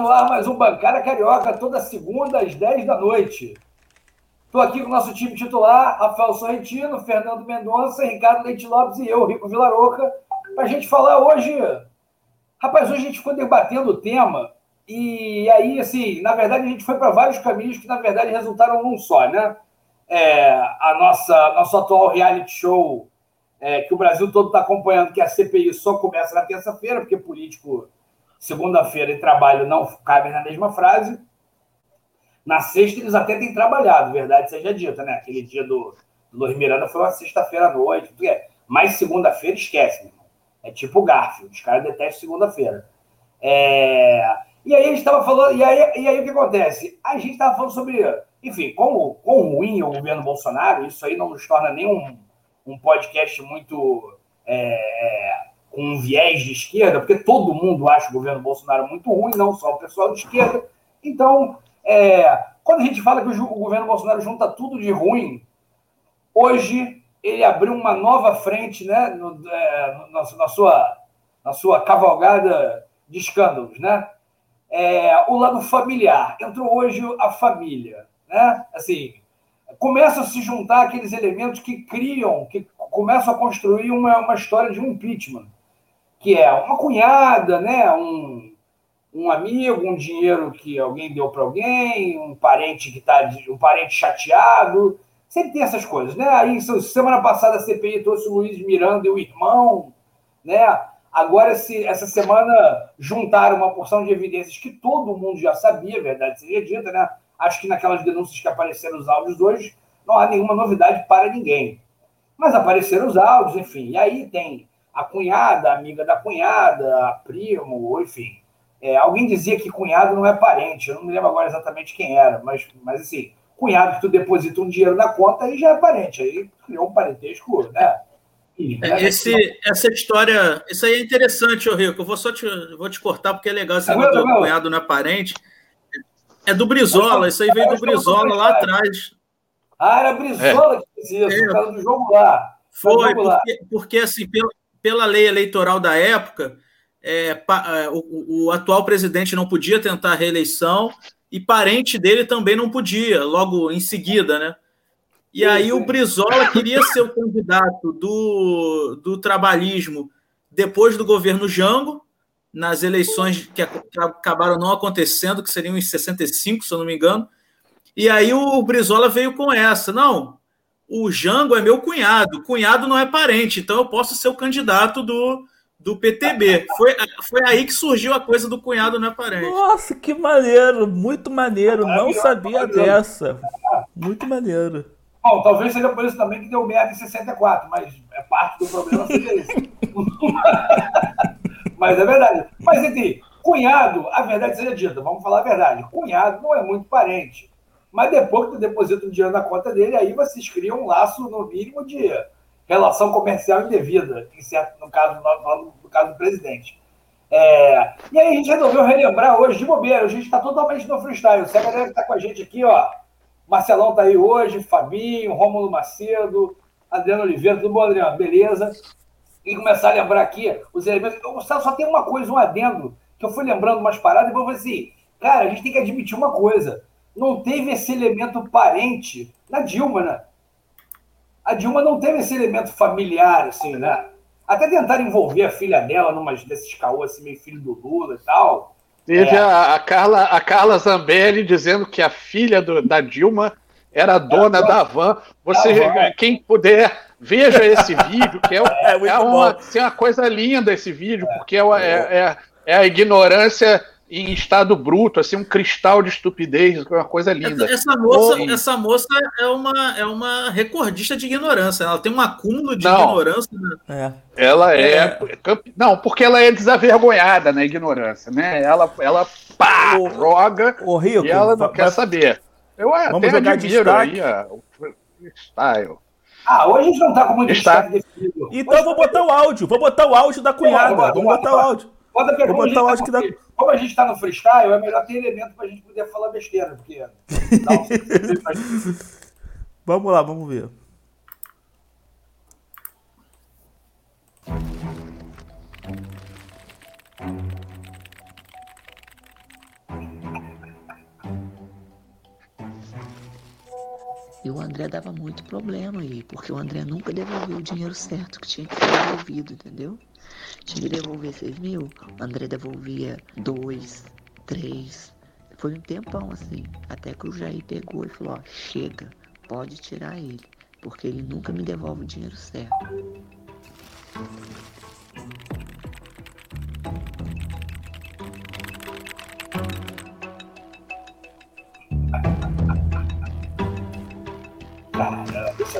no ar mais um Bancada Carioca, toda segunda às 10 da noite. Estou aqui com o nosso time titular, Rafael Sorrentino, Fernando Mendonça, Ricardo Leite Lopes e eu, Rico Vilaroca, para a gente falar hoje. Rapaz, hoje a gente ficou debatendo o tema e aí, assim, na verdade, a gente foi para vários caminhos que, na verdade, resultaram num só, né? É, a nossa nosso atual reality show é, que o Brasil todo está acompanhando, que a CPI só começa na terça-feira, porque político, segunda-feira e trabalho não cabem na mesma frase. Na sexta, eles até têm trabalhado, verdade seja dita, né? Aquele dia do, do Luiz Miranda foi uma sexta-feira à noite. É. Mas segunda-feira, esquece, meu É tipo o Garfield, os caras detestam segunda-feira. É... E aí a gente estava falando, e aí, e aí o que acontece? A gente estava falando sobre, enfim, como, como ruim é o governo Bolsonaro, isso aí não nos torna nenhum um podcast muito é, é, com um viés de esquerda, porque todo mundo acha o governo Bolsonaro muito ruim, não só o pessoal de esquerda. Então, é, quando a gente fala que o, governo Bolsonaro junta tudo de ruim, hoje ele abriu uma nova frente né, no, é, na, na, sua, na sua cavalgada de escândalos. Né? É, o lado familiar. Entrou hoje a família. Né? Assim, começam a se juntar aqueles elementos que criam, que começam a construir uma, uma história de um impeachment, que é uma cunhada, né? um, um amigo, um dinheiro que alguém deu para alguém, um parente que está um parente chateado. Sempre tem essas coisas, né? Aí, semana passada a CPI trouxe o Luiz Miranda e o irmão, né? Agora, se, essa semana, juntaram uma porção de evidências que todo mundo já sabia, verdade seja dita, né? Acho que naquelas denúncias que apareceram os áudios hoje, não há nenhuma novidade para ninguém. Mas apareceram os áudios, enfim. E aí tem a cunhada, a amiga da cunhada, a primo, enfim. É, alguém dizia que cunhado não é parente, eu não me lembro agora exatamente quem era, mas, mas assim, cunhado que tu deposita um dinheiro na conta aí já é parente, aí criou um parentesco, né? É, esse, essa história, isso aí é interessante, ô Rico. Eu vou só te, vou te cortar porque é legal esse negócio do cunhado não é parente. É do Brizola, isso aí veio do Brizola lá atrás. Ah, era Brizola é. que fez isso, é. do jogo lá. Foi, porque, porque, assim, pela, pela lei eleitoral da época, é, pa, é, o, o, atual presidente não podia tentar a reeleição e parente dele também não podia, logo em seguida, né? E aí o Brizola queria ser o candidato do, do trabalhismo depois do governo Jango, nas eleições que acabaram não acontecendo, que seriam em 65, se eu não me engano. E aí o Brizola veio com essa. Não, o Jango é meu cunhado, cunhado não é parente, então eu posso ser o candidato do, do PTB. Foi, foi aí que surgiu a coisa do cunhado não é parente. Nossa, que maneiro, muito maneiro, não sabia dessa. Muito maneiro. Bom, talvez seja por isso também que deu merda em 64, mas é parte do problema seja isso. Mas é verdade. Mas, enfim, cunhado, a verdade seja dita, vamos falar a verdade. Cunhado não é muito parente. Mas depois que tu deposita o dinheiro na conta dele, aí vocês criam um laço, no mínimo, de relação comercial indevida, em certo, no, caso, no, no caso do presidente. É, e aí a gente resolveu relembrar hoje, de bobeira, a gente está totalmente no freestyle. Galera que está com a gente aqui, ó, Marcelão está aí hoje, Fabinho, Rômulo Macedo, Adriano Oliveira, tudo bom, Adriano? Beleza? e começar a lembrar aqui os elementos. Eu, só tem uma coisa, um adendo, que eu fui lembrando umas paradas e vou assim, cara, a gente tem que admitir uma coisa. Não teve esse elemento parente na Dilma, né? A Dilma não teve esse elemento familiar, assim, né? Até tentar envolver a filha dela numa desses caô, assim, meio filho do Lula e tal. Teve é. a, a, Carla, a Carla Zambelli dizendo que a filha do, da Dilma era dona da van. Você, quem puder, veja esse vídeo, que é, é, é uma, assim, uma coisa linda esse vídeo, porque é, é, é, é, a ignorância em estado bruto, assim, um cristal de estupidez, uma coisa linda. Essa moça, essa moça é uma, é uma recordista de ignorância, ela tem um acúmulo de não, ignorância. Né? Ela é, é, Não, porque ela é desavergonhada na ignorância, né? Ela, ela pá, o, joga o Rico, e ela não quer saber. Eu até Vamos jogar admiro aí o freestyle. Ah, hoje a gente não tá com muito definido. Então eu vou botar o áudio, vou botar o áudio da cunhada. Vamos botar o áudio. Bota vou botar o áudio que dá. Como a gente tá no freestyle, é melhor ter elemento pra gente poder falar besteira, porque. vamos lá, vamos ver. E o André dava muito problema aí, porque o André nunca devolveu o dinheiro certo que tinha que ser devolvido, entendeu? Tinha que devolver 6 mil, o André devolvia 2, 3. Foi um tempão assim, até que o Jair pegou e falou: ó, chega, pode tirar ele, porque ele nunca me devolve o dinheiro certo.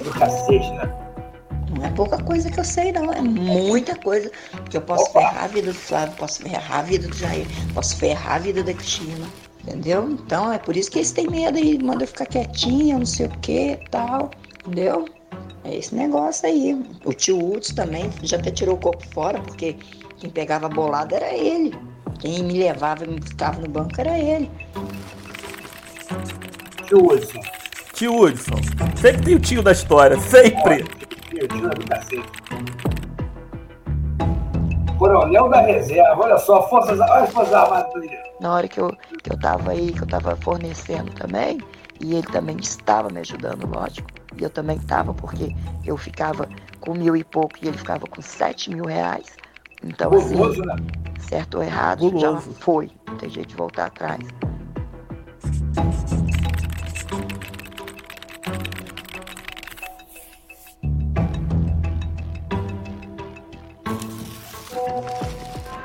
Do cacete, né? Não é pouca coisa que eu sei, não. É muita coisa que eu posso Opa. ferrar a vida do Flávio, posso ferrar a vida do Jair, posso ferrar a vida da Cristina. Entendeu? Então é por isso que eles têm medo e mandam ficar quietinha, não sei o que tal. Entendeu? É esse negócio aí. O tio Hudson também já até tirou o corpo fora, porque quem pegava a bolada era ele. Quem me levava e me ficava no banco era ele. Tio Hudson. Tio Hudson. Sempre tem o tio da história, sempre. Coronel da Reserva, olha só, Forças, olha as Forças Armadas. Na hora que eu, que eu tava aí, que eu tava fornecendo também, e ele também estava me ajudando, lógico. E eu também estava, porque eu ficava com mil e pouco e ele ficava com sete mil reais. Então, assim, né? certo ou errado, já foi. Não tem jeito de voltar atrás.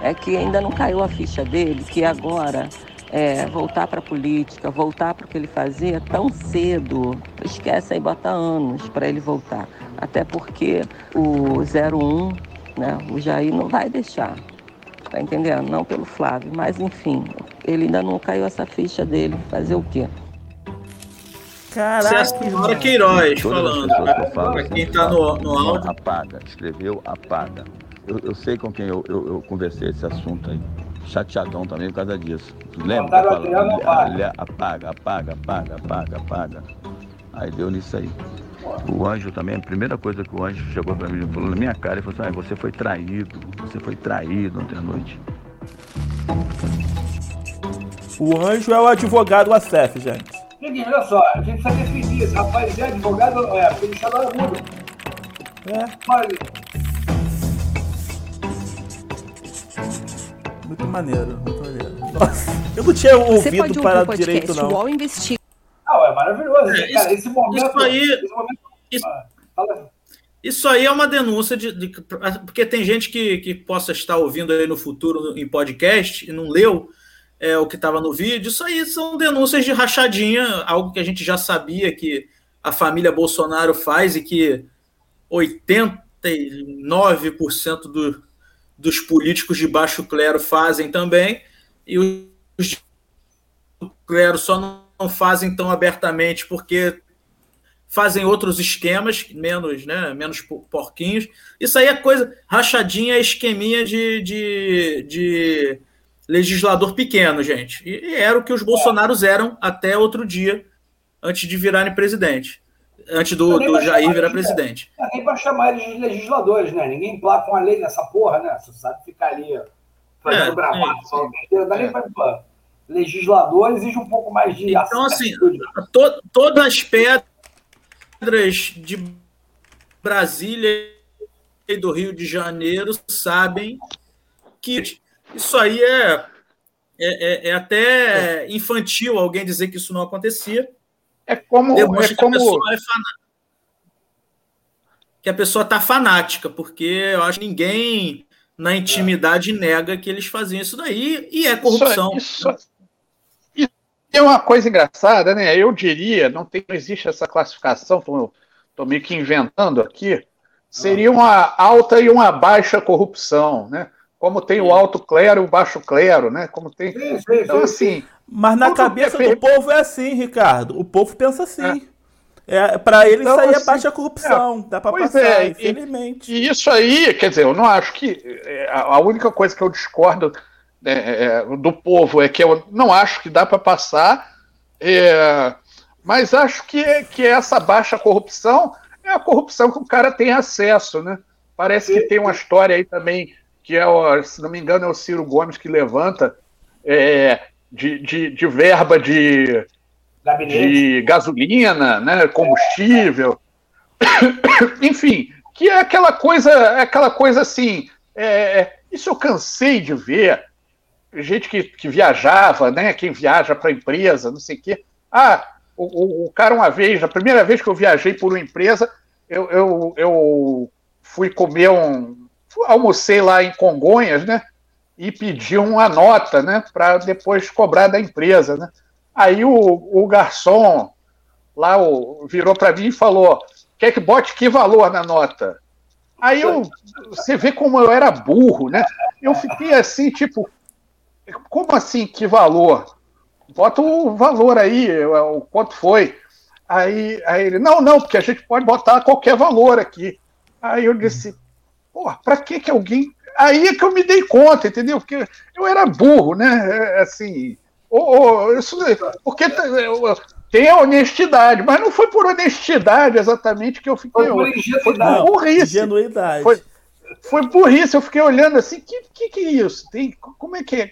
É que ainda não caiu a ficha dele, que agora é, voltar para a política, voltar para o que ele fazia tão cedo, esquece aí, bota anos para ele voltar. Até porque o 01, né, o Jair não vai deixar, tá entendendo? Não pelo Flávio, mas enfim, ele ainda não caiu essa ficha dele, fazer o quê? Caraca, irmão. Queiroz falando. que eu Pra, falo pra quem tá no, no áudio. Apaga, escreveu, apaga. Eu, eu sei com quem eu, eu, eu conversei esse assunto aí. Chateadão também por causa disso. Lembra? Fala, apaga. olha, apaga, apaga, apaga, apaga, apaga. Aí deu nisso aí. O anjo também, a primeira coisa que o anjo chegou pra mim e falou na minha cara, ele falou assim, ah, você foi traído, você foi traído ontem à noite. O anjo é o advogado Acef, gente. Seguinte, olha só, a gente precisa definir. Rapaz é advogado, é, porque ele chama mundo. É, Mas, muito maneiro, muito maneiro. Nossa, eu não tinha Você pode ouvido ouvir o direito, não. UOL Investiga. não, é maravilhoso. É, cara, isso- esse momento. isso aí- esse momento- isso- fala, Isso aí é uma denúncia de, de- porque tem gente que, que possa estar ouvindo aí no futuro em podcast e não leu é, o que estava no vídeo. Isso aí são denúncias de rachadinha, algo que a gente já sabia que a família Bolsonaro faz e que 89% do, dos políticos de baixo clero fazem também, e os de clero só não, fazem tão abertamente porque fazem outros esquemas, menos, né, menos po- porquinhos. Isso aí é coisa, rachadinha é esqueminha de, de, de legislador pequeno, gente. E era o que os Bolsonaros eram até outro dia, antes de virarem presidente. Antes do, do Jair virar de- presidente. É nem para chamar eles de legisladores, né? Ninguém emplaca uma lei nessa porra, né? Você sabe ficar ali fazendo É, bravado, é, besteira, não dá nem pô, Legislador exige um pouco mais de Então, assim, to, todas as pedras de Brasília e do Rio de Janeiro sabem que isso aí é, é, é- é até infantil alguém dizer que isso não acontecia. É como, Demonstra é que a como pessoa é fanática. Que a pessoa está fanática, porque eu acho que ninguém na intimidade nega que eles faziam isso daí e é corrupção. Isso, isso, isso é uma coisa engraçada, né? Eu diria, não, tem, não existe essa classificação, estou meio que inventando aqui, seria uma alta e uma baixa corrupção, né? Como tem o alto clero e o baixo clero, né? Como tem. Então, sim. assim, Mas na cabeça é do povo é assim, Ricardo. O povo pensa assim. É, pra ele Então, aí é assim, baixa corrupção. Dá pra pois passar, é, e- infelizmente. E isso aí, quer dizer, eu não acho que. é, A única coisa que eu discordo é, do povo é que eu não acho que dá para passar, é, mas acho que, que essa baixa corrupção é a corrupção que o cara tem acesso, né? Parece que tem uma história aí também, que é, o, se não me engano, é o Ciro Gomes que levanta é, de, de, de verba de, Gabinete. de gasolina, né, combustível, enfim, que é aquela coisa, é aquela coisa assim. É, isso eu cansei de ver. Gente que, que viajava, né? Quem viaja para empresa, não sei o quê. Ah, o, o, o, cara, uma vez, a primeira vez que eu viajei por uma empresa, eu, eu, eu fui comer um. Almocei lá em Congonhas, né? E pedi uma nota, né? Para depois cobrar da empresa, né? Aí o, o garçom lá o, virou para mim e falou: quer que bote que valor na nota? Aí eu, você vê como eu era burro, né? Eu fiquei assim, tipo, como assim que valor? Bota o valor aí, o quanto foi. Aí, aí ele, não, não, porque a gente pode botar qualquer valor aqui. Aí eu disse, pô, pra que que alguém. Aí é que eu me dei conta, entendeu? Porque eu era burro, né? É, assim. Oh, oh, isso, porque tem a honestidade, mas não foi por honestidade exatamente que eu fiquei. Foi por ingenuidade. Foi burrice. Ingenuidade. Foi, foi burrice, eu fiquei olhando assim, que que, que é isso? Tem, como é que é?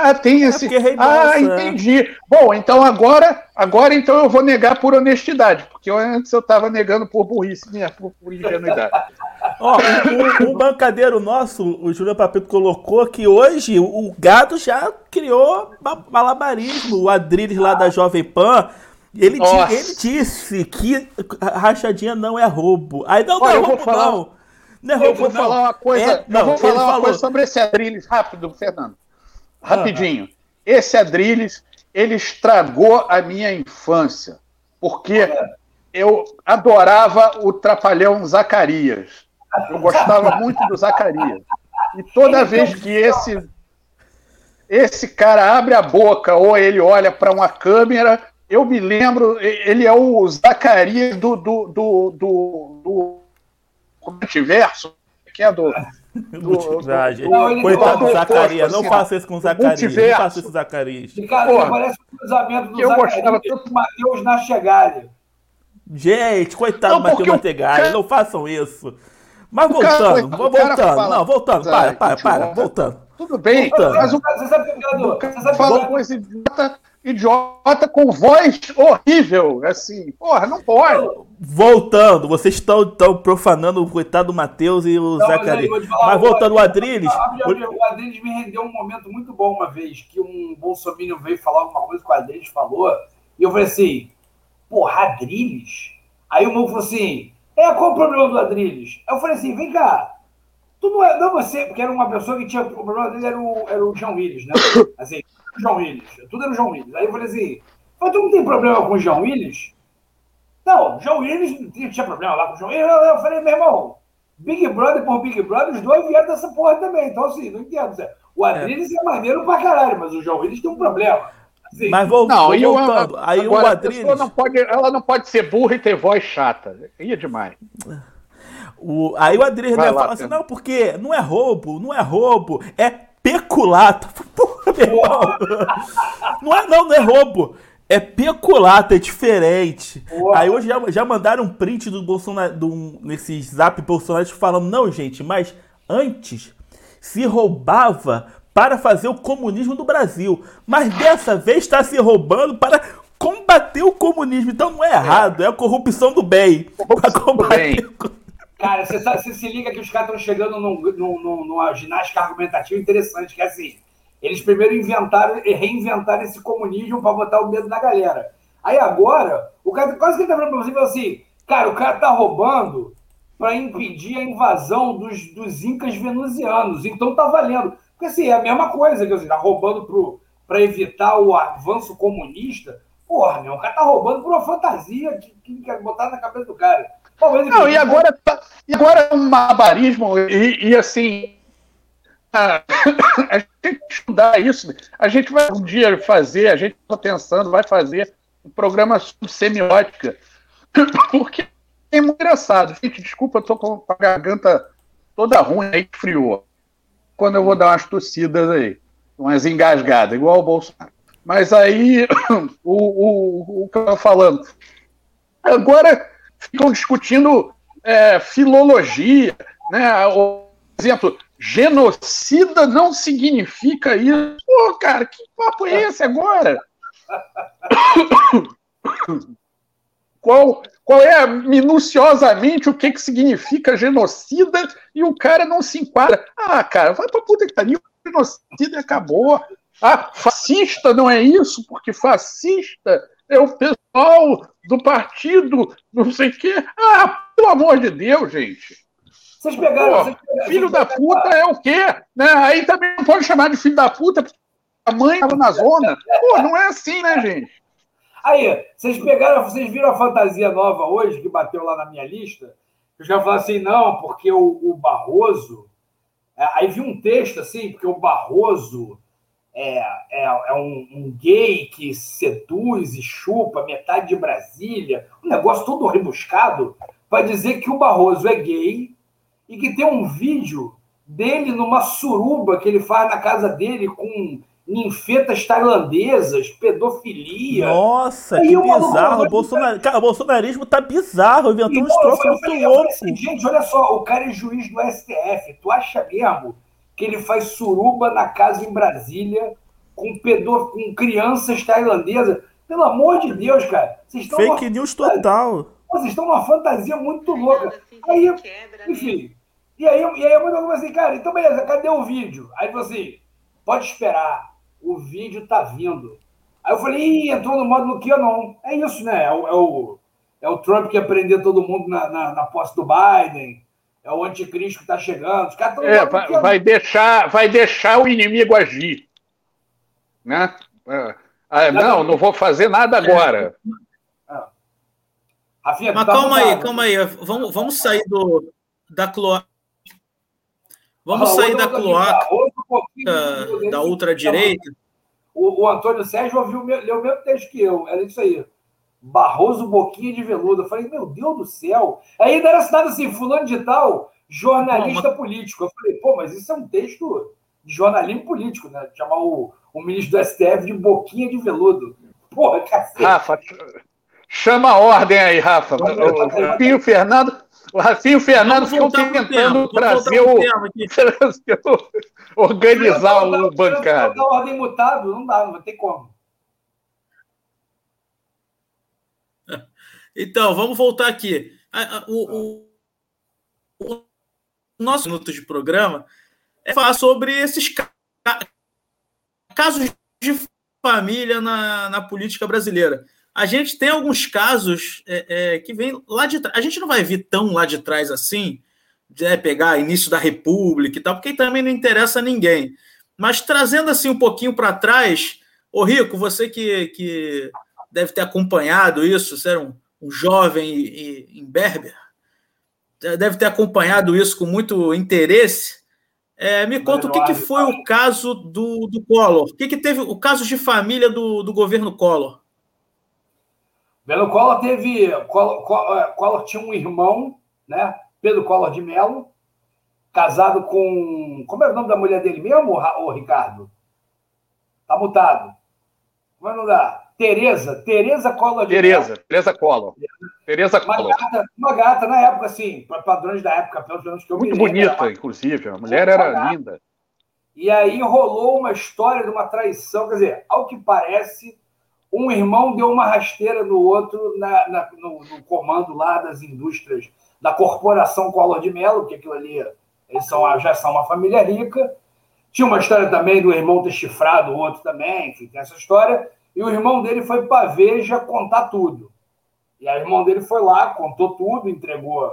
Ah, tem é esse. É ah, entendi. Bom, então agora, agora então eu vou negar por honestidade, porque antes eu estava negando por burrice minha, por, por ingenuidade. Ó, um, um, bancadeiro nosso, o Júlio Papito colocou que hoje o gado já criou malabarismo. O Adriles lá da Jovem Pan ele, ele disse que rachadinha não é roubo. Aí não, não é roubo, falar, não. Não é roubo, eu vou não. falar uma coisa. É, não, eu vou falar uma falou... coisa sobre esse Adrilles, rápido, Fernando. Rapidinho. Esse Adrilles, ele estragou a minha infância. Porque eu adorava o Trapalhão Zacarias. Eu gostava muito do Zacarias. E toda vez que esse esse cara abre a boca ou ele olha para uma câmera, eu me lembro, ele é o Zacarias do, do, do, do, do multiverso, que é do. Do, do, do Coitado do Zacarias, não faça isso com o Zacarias. Não faça isso com o Zacarias. Ricardo, Porra, parece um cruzamento do eu Zacarias tanto... Matheus Nachegali. Gente, coitado do Matheus cara... não façam isso. Mas voltando, cara, voltando, fala... não, voltando, para, para, para, voltando. Tudo bem, voltando. mas o cara, você sabe, você sabe, fala com esse idiota com voz horrível. Assim, porra, não pode. Voltando, vocês estão, estão profanando o coitado do Matheus e o Zacarias. Mas voltando o Adriles. O Adriles me rendeu um momento muito bom uma vez, que um bolsominion veio falar alguma coisa que o Adriles falou, e eu falei assim, porra, Adriles? Aí o meu falou assim, é, qual o problema do Adriles? Aí eu falei assim, vem cá, tu não é, não você, porque era uma pessoa que tinha, o problema dele era o, era o João Willis, né? Assim, João Willis. Tudo era o João Willis. Aí eu falei assim, mas tu não tem problema com o João Willis? Não, João Willis tinha problema lá com o João Willis. Eu falei, meu irmão, Big Brother por Big Brother, os dois vieram dessa porra também. Então, assim, não entendo. O Adriles é. é maneiro pra caralho, mas o João Willis tem um problema. Assim, mas vou, não, voltando, eu, aí agora, o Adriles... Não pode, ela não pode ser burra e ter voz chata. Ia demais. O, aí o Adriles né, fala assim, não, porque não é roubo, não é roubo, é peculato. Porra, meu irmão. Não é, não, não é roubo. É peculato, é diferente. Aí hoje já, já mandaram um print do Bolsonaro, do, nesse zap Bolsonaro falando, não, gente, mas antes se roubava para fazer o comunismo do Brasil. Mas dessa vez está se roubando para combater o comunismo. Então não é errado, é a corrupção do bem. Para combater o Cara, você, sabe, você se liga que os caras estão chegando num, num, num, numa ginástica argumentativa interessante, que é assim, eles primeiro inventaram e reinventaram esse comunismo para botar o medo na galera. Aí agora, o cara quase que ele tá falando pra você, assim, cara, o cara tá roubando para impedir a invasão dos, dos incas venusianos, então tá valendo. Porque assim, é a mesma coisa, quer dizer, tá roubando para evitar o avanço comunista. Porra, meu, o cara tá roubando por uma fantasia que, que quer botar na cabeça do cara. Não, e agora, tá, e agora é um barbarismo, e, e assim, a, a, gente tem que estudar isso. A gente vai um dia fazer, a gente está pensando, vai fazer um programa sobre semiótica, porque é muito engraçado. Gente, desculpa, eu tô com a garganta toda ruim aí, friou. Quando eu vou dar umas tossidas aí, umas engasgadas, igual o Bolsonaro. Mas aí, o, o, o que eu falando. Agora ficam discutindo é, filologia, né? Por exemplo, genocida não significa isso. Pô, cara, que papo é esse agora? qual, qual é minuciosamente o que, que significa genocida e o cara não se enquadra. Ah, cara, vai pra puta que pariu, genocida acabou. Ah, fascista não é isso, porque fascista é o pessoal do partido, não sei o quê. Ah, pelo amor de Deus, gente. Vocês pegaram. Pô, vocês pegaram filho da puta é o quê? Né? Aí também não pode chamar de filho da puta, porque a mãe estava na zona. Pô, não é assim, né, gente? Aí, vocês pegaram, vocês viram a fantasia nova hoje que bateu lá na minha lista? Eu já falei assim, não, porque o, o Barroso. É, aí vi um texto assim, porque o Barroso é, é, é um, um, gay que seduz e chupa metade de Brasília, um negócio todo rebuscado, para dizer que o Barroso é gay e que tem um vídeo dele numa suruba que ele faz na casa dele com ninfetas tailandesas, pedofilia. Nossa, que bizarro. O, Bolsonar... Cara, o bolsonarismo tá bizarro, inventou uns troços muito loucos. Assim, gente, olha só, o cara é juiz do STF. Tu acha mesmo que ele faz suruba na casa em Brasília com, pedo... com crianças tailandesas? Pelo amor de Deus, cara. Vocês estão Fake uma... news total. Vocês estão numa fantasia muito louca. Aí, enfim. E aí, e aí eu mando assim, cara, então beleza, cadê o vídeo? Aí você assim, pode esperar o vídeo tá vindo. Aí eu falei, Ih, entrou no modo no que não. É isso, né? É o, é o, é o Trump que ia prender todo mundo na, na, na posse do Biden. É o anticristo que está chegando. Os caras é, vai, vai, deixar, vai deixar o inimigo agir. Né? É. Ah, não, não vou fazer nada agora. É. Rafinha, Mas tá calma aí, calma aí. Vamos, vamos sair do, da cloaca. Vamos ah, sair da cloaca um da ultradireita. O, o Antônio Sérgio ouviu, leu o mesmo texto que eu. Era isso aí. Barroso Boquinha de Veludo. Eu falei, meu Deus do céu. Aí ainda era assinado assim, fulano de tal, jornalista político. Eu falei, pô, mas isso é um texto de jornalismo político, né? Chamar o, o ministro do STF de Boquinha de Veludo. Porra, cacete. Rafa, chama a ordem aí, Rafa. O Pinho Fernando o Rafinho Fernando ficou tentando trazer o, organizar o bancada. Se ordem mutado, não dá, não tem como. Então, vamos voltar aqui. O, o, o nosso minuto de programa é falar sobre esses casos de família na, na política brasileira a gente tem alguns casos é, é, que vem lá de trás. A gente não vai vir tão lá de trás assim, de né, pegar início da República e tal, porque também não interessa a ninguém. Mas trazendo assim um pouquinho para trás, ô Rico, você que, que deve ter acompanhado isso, você era um, um jovem em, Berber, deve ter acompanhado isso com muito interesse. É, me conta o que, que foi o caso do, do Collor, o que, que teve o caso de família do, do governo Collor. Belo Collor teve. Collor, Collor, tinha um irmão, né? Pedro Collor de Mello, casado com. Como é o nome da mulher dele mesmo, ô Ricardo? Tá mutado. Como é o nome da. Tereza, Tereza Collor de Tereza, Mello. Tereza Collor. Tereza Collor. Uma gata, uma gata, na época, assim, para padrões da época, pelo menos que eu Muito bonita, era, inclusive. A mulher era gata. linda. E aí rolou uma história de uma traição, quer dizer, ao que parece um irmão deu uma rasteira no outro na, na, no, no, comando lá das indústrias da corporação Collor de Mello, que aquilo ali eles são, já são uma família rica. Tinha uma história também do irmão ter chifrado o outro também, enfim, tem essa história. E o irmão dele foi para Veja contar tudo. E aí o irmão dele foi lá, contou tudo, entregou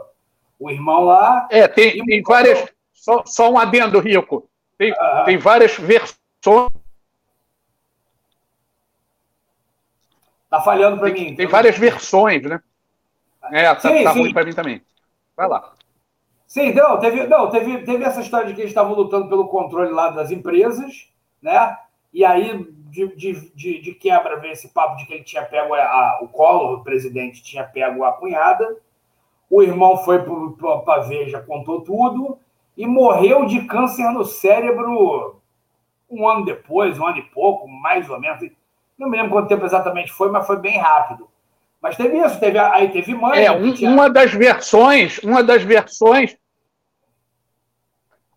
o irmão lá. É, tem, tem várias. Só, só um adendo, Rico. Tem, tem várias versões Tá falhando para mim. Tem então. várias versões, né? É, tá, sim, tá sim. ruim para mim também. Vai lá. Sim, não, teve, não teve, teve essa história de que eles estavam lutando pelo controle lá das empresas, né? E aí, de, de, de, de quebra, veio esse papo de que ele tinha pego a, a, o Collor, o presidente, tinha pego a cunhada. O irmão foi para a Veja, contou tudo, e morreu de câncer no cérebro um ano depois, um ano e pouco, mais ou menos. Não me lembro quanto tempo exatamente foi, mas foi bem rápido. Mas teve isso, teve, aí teve mãe. É, um, tinha... uma das versões, uma das versões.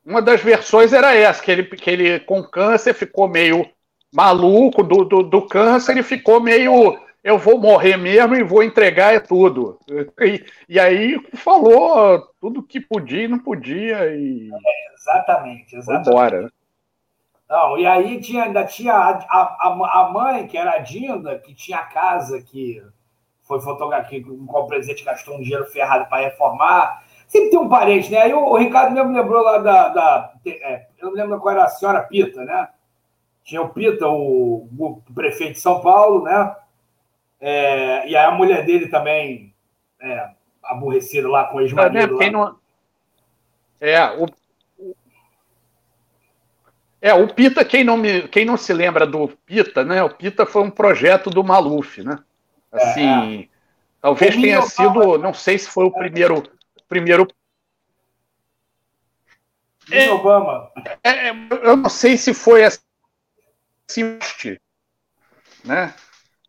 Uma das versões era essa, que ele, que ele com câncer ficou meio maluco do, do, do câncer, ele ficou meio eu vou morrer mesmo e vou entregar é tudo. E, e aí falou tudo que podia e não podia. E... É, exatamente, exatamente. Embora. Não, e aí tinha, ainda tinha a, a, a mãe, que era a Dinda, que tinha a casa que foi fotografia, com o presidente gastou um dinheiro ferrado para reformar. Sempre tem um parente, né? Aí o, o Ricardo mesmo lembrou lá da. da é, eu não lembro qual era a senhora Pita, né? Tinha o Pita, o, o prefeito de São Paulo, né? É, e aí a mulher dele também é, aborrecida lá com o ex-marido. É, não... é, o... É, o Pita, quem não, me, quem não se lembra do Pita, né? O Pita foi um projeto do Maluf, né? Assim, é. talvez o tenha sido, não sei se foi o primeiro, primeiro é, Obama. É, eu não sei se foi assim, né?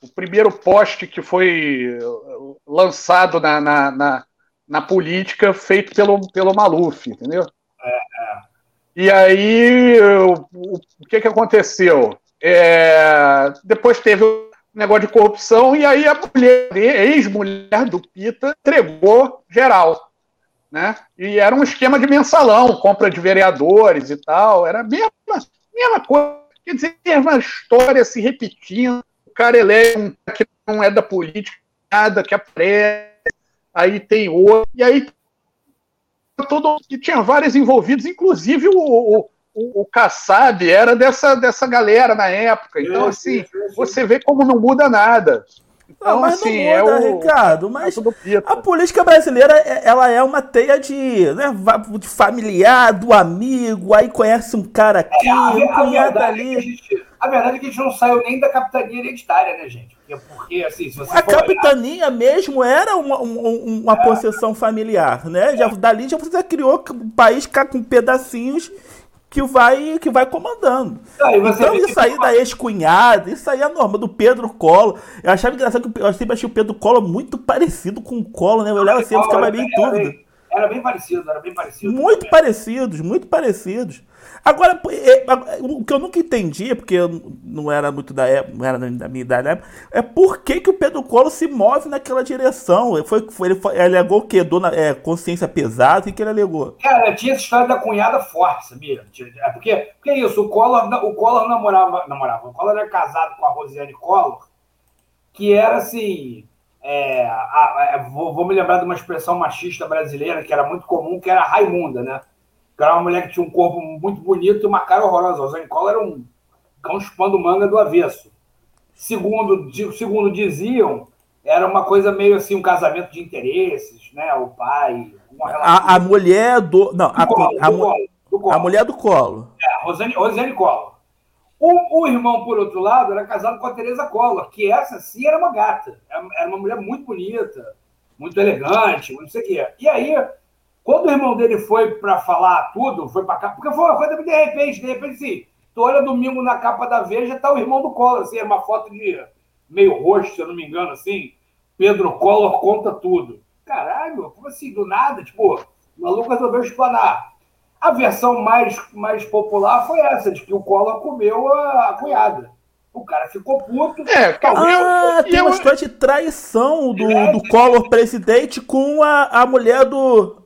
o primeiro poste que foi uh, lançado na, na, na, na política feito pelo, pelo Maluf, entendeu? É, é. E aí, o, o, que, que aconteceu? É, depois teve o negócio de corrupção, e aí a mulher, ex-mulher do Pita, entregou geral. Né? E era um esquema de mensalão, compra de vereadores e tal, era a mesma, mesma coisa. Quer dizer, uma história se repetindo cara elege um que não é da política, nada, que aparece, aí tem outro, e aí todo, e tinha vários envolvidos, inclusive o, o, o, o Kassab era dessa, dessa galera na época. Então, assim, você vê como não muda nada. Então, não, mas assim, não muda, é o, Ricardo. Mas a política brasileira é, ela é uma teia de, né, de familiar, do amigo, aí conhece um cara aqui, é, a, um cunhado ali. É gente, a verdade é que a gente não saiu nem da capitania hereditária, né, gente? Porque, assim, se você a capitania olhar... mesmo era uma, uma, uma é. possessão familiar, né? Já, dali já você criou um país com pedacinhos que vai, que vai comandando. Ah, então isso aí da ex-cunhada, isso aí é normal, do Pedro Colo. Eu achava engraçado que eu sempre achei o Pedro Colo muito parecido com o Colo, né? Eu olhava assim, eu ficava meio em dúvida. Era bem parecido, era bem parecido. Muito parecidos, muito parecidos. Agora, é, o que eu nunca entendi, porque eu não era muito da época, não era da minha idade, é por que, que o Pedro Colo se move naquela direção. Foi, foi, ele, ele alegou o quê? Dona, é, consciência pesada? O que ele alegou? Cara, tinha essa história da cunhada forte, sabia? É porque, porque é isso, o Collor, o Collor namorava, namorava, o Collor era casado com a Rosiane Collor, que era assim. É, a, a, vou, vou me lembrar de uma expressão machista brasileira que era muito comum, que era Raimunda, né? Era uma mulher que tinha um corpo muito bonito e uma cara horrorosa. O Zancola era um cão chupando manga do avesso. Segundo, segundo diziam, era uma coisa meio assim, um casamento de interesses, né? O pai. A, a, mulher do. Não, do a, colo, a, do colo, do colo. a, mulher do colo. É, Rosane, Rosane Collor. O, o, irmão, por outro lado, era casado com a Teresa Collor, que essa sim era uma gata. Era uma mulher muito bonita, muito elegante, não sei o quê. E aí, quando o irmão dele foi para falar tudo, foi para cá, porque foi uma coisa de repente, de repente, assim, tu olha domingo na capa da Veja, tá o irmão do Collor, assim, é uma foto de meio roxo, se eu não me engano, assim, Pedro Collor conta tudo. Caralho, como assim, do nada? Tipo, o maluco resolveu explanar. A versão mais, mais popular foi essa, de que o Collor comeu a, a cunhada. O cara ficou puto. É, ah, tem uma história de traição do, é, do Collor presidente com a, a mulher do,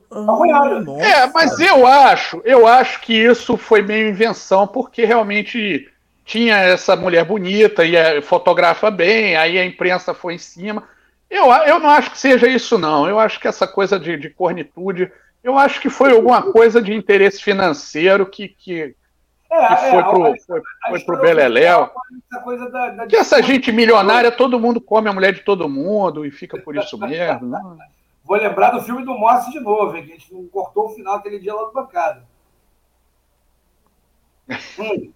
é, mas eu acho, eu acho que isso foi meio invenção, porque realmente tinha essa mulher bonita e fotografa bem, aí a imprensa foi em cima. Eu, eu não acho que seja isso, não. Eu acho que essa coisa de, de cornitude, eu acho que foi alguma coisa de interesse financeiro que, que, é, que foi, é, pro, a, foi, foi pro Beleléu. Que essa gente milionária, todo mundo come a mulher de todo mundo e fica por isso mesmo. Né? Vou lembrar do filme do Morse de novo, hein, que a gente não cortou o final aquele dia lá do bancada. hum.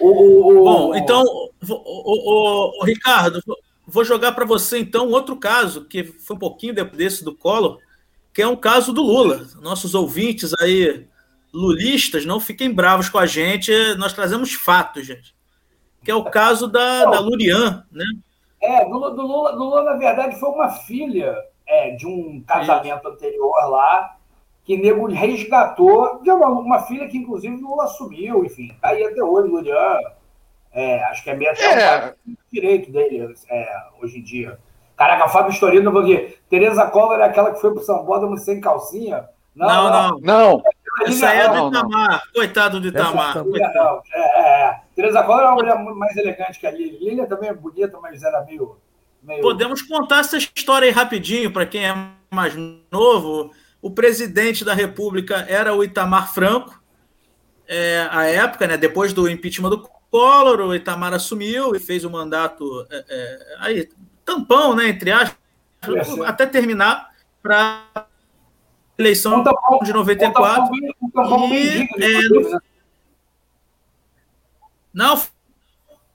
o, o, Bom, então, o, o, Ricardo, vou jogar para você então outro caso, que foi um pouquinho desse do Collor, que é um caso do Lula. Nossos ouvintes aí, lulistas, não fiquem bravos com a gente, nós trazemos fatos, gente. Que é o caso da, da Lurian, né? É, do, do, Lula, do Lula, na verdade, foi uma filha é, de um casamento anterior lá, que nego resgatou, de uma, uma filha que inclusive Lula assumiu, enfim, tá aí até hoje, Lurian. É, acho que é meio até é. direito dele é, hoje em dia. Caraca, Fábio Storino, porque Tereza Collor é aquela que foi pro Sambódromo sem calcinha. Não, não. não. não. Isso aí é do Itamar. Coitado do Itamar. É, é, é. Tereza Collor é uma mulher mais elegante que a Lili. Lili também é bonita, mas era meio, meio. Podemos contar essa história aí rapidinho, para quem é mais novo. O presidente da República era o Itamar Franco, é, à época, né, depois do impeachment do Collor, o Itamar assumiu e fez o mandato é, é, aí, tampão, né, entre aspas, até terminar para eleição tampão, de 94. Um tampão, e, é, no... Não,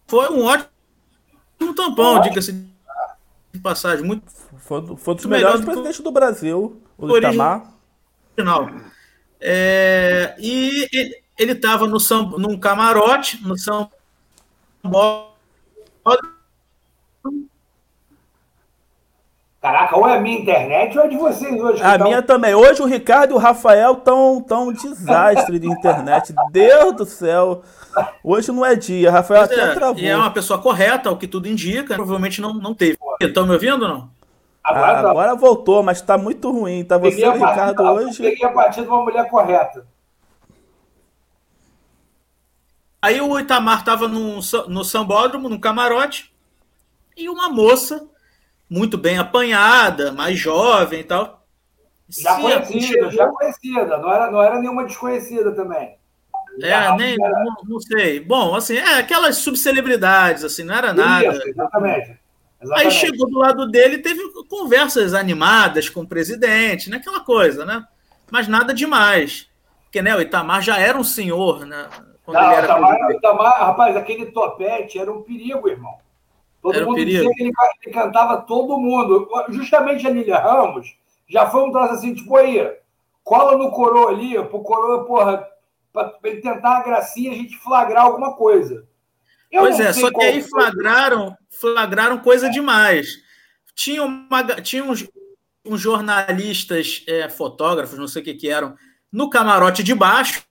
foi um ótimo tampão, diga-se passagem. Muito, foi, foi um dos melhores presidentes do Brasil, o Itamar. Original. É, e ele estava no num camarote, no São Paulo. Caraca, ou é a minha internet ou é de vocês hoje. A minha também. Hoje o Ricardo e o Rafael estão tão um desastre de internet. Deus do céu. Hoje não é dia. Rafael até é, travou. E é uma pessoa correta, o que tudo indica. Provavelmente não, não teve. Estão me ouvindo ou não? Agora, ah, agora voltou, mas está muito ruim. Tá você e o Ricardo hoje. Peguei a partir de uma mulher correta. Aí o Itamar estava no, no sambódromo, no camarote, e uma moça, muito bem apanhada, mais jovem e tal. Já conhecida, já conhecida, não era, não era nenhuma desconhecida também. É, nem, era... não, não, sei. Bom, assim, é aquelas subcelebridades, assim, não era nada. Isso, exatamente. Exatamente. Aí chegou do lado dele e teve conversas animadas com o presidente, né? Aquela coisa, né? Mas nada demais. Porque né, o Itamar já era um senhor, né? Quando não, ele era Itamar, Itamar, rapaz, aquele topete era um perigo, irmão. Todo era mundo um dizia que ele, ele, cantava todo mundo. Justamente a Lília Ramos já foi um troço assim, tipo aí, cola no coroa ali, pro coroa, porra, pra ele tentar a gracinha, a gente flagrar alguma coisa. Eu pois é, só que aí flagraram, flagraram coisa demais. Tinha, uma, tinha uns, uns jornalistas, é, fotógrafos, não sei o que que eram, no camarote de baixo,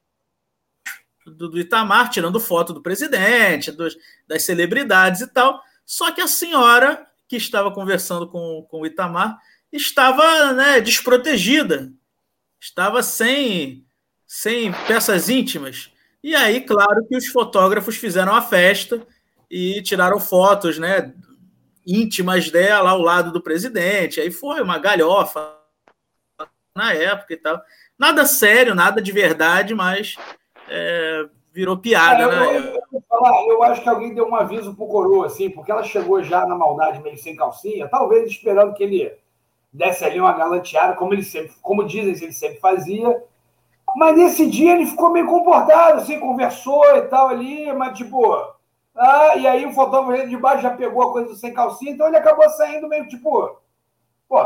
do, do Itamar, tirando foto do presidente, dos, das celebridades e tal. Só que a senhora que estava conversando com, com o Itamar estava né, desprotegida, estava sem, sem peças íntimas. E aí, claro que os fotógrafos fizeram a festa e tiraram fotos né, íntimas dela ao lado do presidente. Aí foi uma galhofa na época e tal. Nada sério, nada de verdade, mas é, virou piada, né? Eu, eu, eu, falar, eu, acho que alguém deu um aviso pro Coroa, assim, porque ela chegou já na maldade meio sem calcinha, talvez esperando que ele desse ali uma galanteada, como ele sempre, como dizem, ele sempre fazia. Mas nesse dia ele ficou meio comportado, assim, conversou e tal ali, mas tipo. Ah, e aí o fotógrafo de baixo já pegou a coisa sem calcinha, então ele acabou saindo meio tipo. Pô,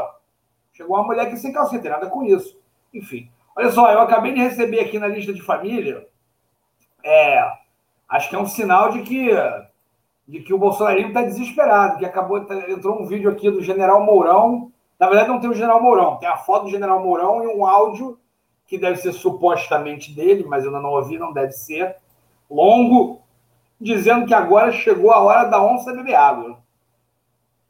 chegou uma mulher aqui sem calcinha, tem nada com isso. Enfim. Olha só, eu acabei de receber aqui na lista de família é, acho que é um sinal de que, de que o bolsonarismo está desesperado, que acabou, tá, entrou um vídeo aqui do general Mourão, na verdade não tem o general Mourão, tem a foto do general Mourão e um áudio que deve ser supostamente dele, mas eu ainda não ouvi, não deve ser, longo, dizendo que agora chegou a hora da onça beber água.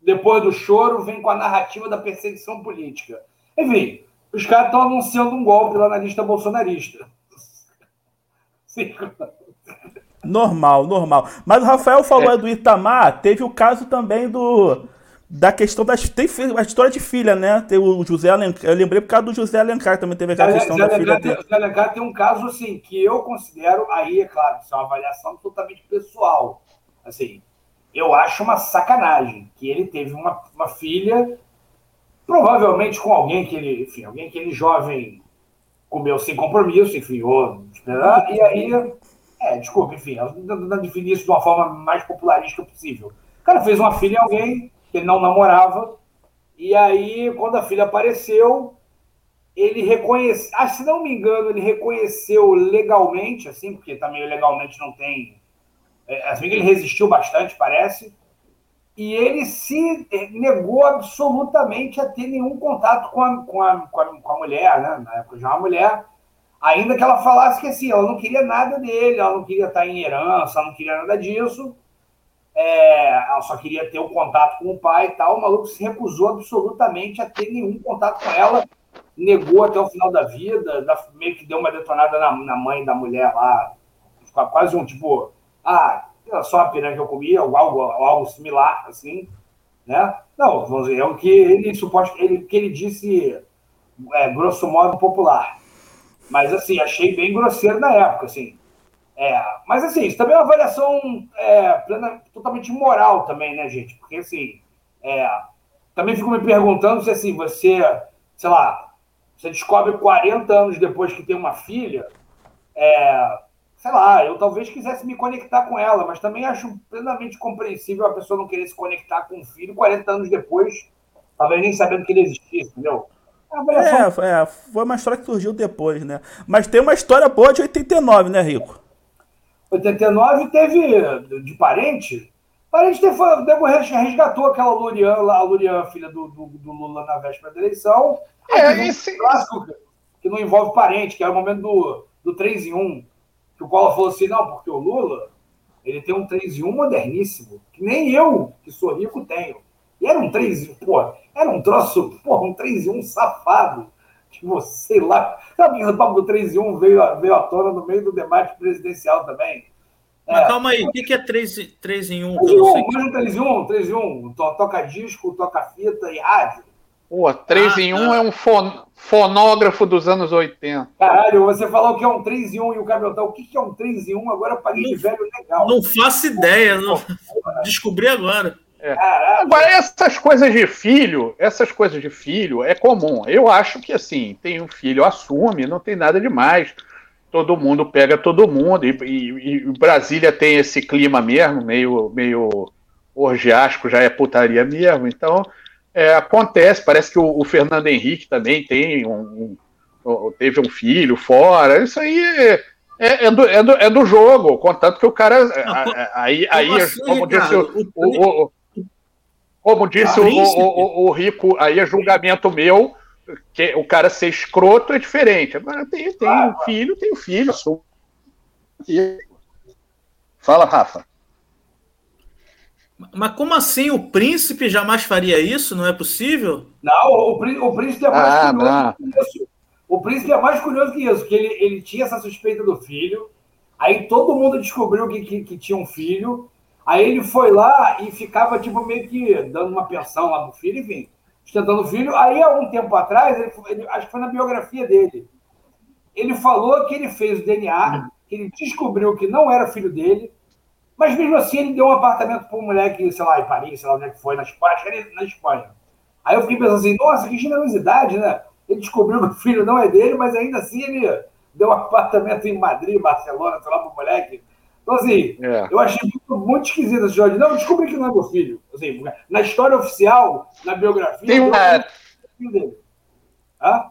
Depois do choro, vem com a narrativa da perseguição política. Enfim, os caras estão anunciando um golpe lá na lista bolsonarista. Normal, normal. Mas o Rafael falou é. do Itamar, teve o caso também do da questão das tem a história de filha, né? Tem o José Alencar, eu lembrei por causa do José Alencar também teve aquela questão da Alencar, filha. Tem, José Alencar tem um caso assim que eu considero aí é claro, isso é uma avaliação totalmente pessoal. Assim, eu acho uma sacanagem que ele teve uma, uma filha provavelmente com alguém que ele, enfim, alguém que ele jovem comeu sem compromisso, enfim, ou, e aí, é, desculpa, enfim, tentando definir isso de uma forma mais popularista possível. O cara fez uma filha em alguém que ele não namorava, e aí, quando a filha apareceu, ele reconheceu, ah, se não me engano, ele reconheceu legalmente, assim, porque também legalmente não tem, é, assim que ele resistiu bastante, parece, e ele se negou absolutamente a ter nenhum contato com a, com a, com a, com a mulher, né? na época já uma mulher, Ainda que ela falasse que assim, ela não queria nada dele, ela não queria estar em herança, ela não queria nada disso. É, ela só queria ter um contato com o pai e tal. O maluco se recusou absolutamente a ter nenhum contato com ela, negou até o final da vida, meio que deu uma detonada na, na mãe da mulher lá, quase um tipo, ah, só a piranha que eu comia, algo, algo similar, assim, né? Não, vamos dizer, é o que ele suposto, ele, que ele disse, é, grosso modo, popular. Mas, assim, achei bem grosseiro na época, assim. É, mas, assim, isso também é uma avaliação é, plena, totalmente moral também, né, gente? Porque, assim, é, também fico me perguntando se, assim, você, sei lá, você descobre 40 anos depois que tem uma filha, é, sei lá, eu talvez quisesse me conectar com ela, mas também acho plenamente compreensível a pessoa não querer se conectar com um filho 40 anos depois, talvez nem sabendo que ele existia, entendeu? É, é, foi uma história que surgiu depois, né? Mas tem uma história boa de 89, né, Rico? 89 teve de parente. Parente teve, Dego resgatou aquela Lurian, a Lurian, filha do, do, do, Lula na véspera da eleição. É, esse... clássico que não envolve parente, que era o momento do, do 3 em 1. Que o Collor falou assim: não, porque o Lula ele tem um 3 em 1 moderníssimo, que nem eu, que sou rico, tenho. E era um 3 em pô, era um troço, pô, um 3 em 1 safado. Tipo, sei lá. Sabe que o papo do 3 em 1 veio, veio à tona no meio do debate presidencial também? Mas é. calma aí, o que, que é 3, 3 em 1? 3 em 1, mas um 3 em 1, 3 em 1. Toca disco, toca fita e rádio. Pô, 3 ah, em 1 tá. é um fon fonógrafo dos anos 80. Caralho, você falou que é um 3 em 1 e o cabelo tá. O que, que é um 3 em 1? Agora eu paguei não, de velho legal. Não faço ideia, não. descobri agora. É. Agora, essas coisas de filho, essas coisas de filho é comum. Eu acho que assim, tem um filho, assume, não tem nada demais. Todo mundo pega todo mundo, e, e, e Brasília tem esse clima mesmo, meio, meio orgiástico, já é putaria mesmo. Então, é, acontece. Parece que o, o, Fernando Henrique também tem um, um, teve um filho fora. Isso aí é, é, é, do, é, do, é do jogo, contanto que o cara. Não, aí, aí assim, como disse o, o, o como disse o, o, o, Rico, aí é julgamento meu, que o cara ser escroto é diferente. Agora tem, tem ah, um filho, tem um filho. Fala, Rafa. Mas como assim? O príncipe jamais faria isso? Não é possível? Não, o, o príncipe é mais ah, curioso não. que isso. O príncipe é mais curioso que isso, que ele, ele tinha essa suspeita do filho, aí todo mundo descobriu que, que, que tinha um filho, Aí ele foi lá e ficava, tipo, meio que dando uma pensão lá no filho, enfim, sustentando o filho. Aí, há um tempo atrás, ele, ele, acho que foi na biografia dele, ele falou que ele fez o DNA, que ele descobriu que não era filho dele, mas mesmo assim ele deu um apartamento para um moleque, sei lá, em Paris, sei lá onde é que foi, na Espanha, na Espanha. Aí eu fiquei pensando assim, nossa, que generosidade, né? Ele descobriu que o filho não é dele, mas ainda assim ele deu um apartamento em Madrid, Barcelona, sei lá, para o moleque então, assim, é. eu achei muito, muito esquisito esse Jorge. Não, eu descobri que não é meu filho. Assim, na história oficial, na biografia. Tem uma... É filho dele. Hã?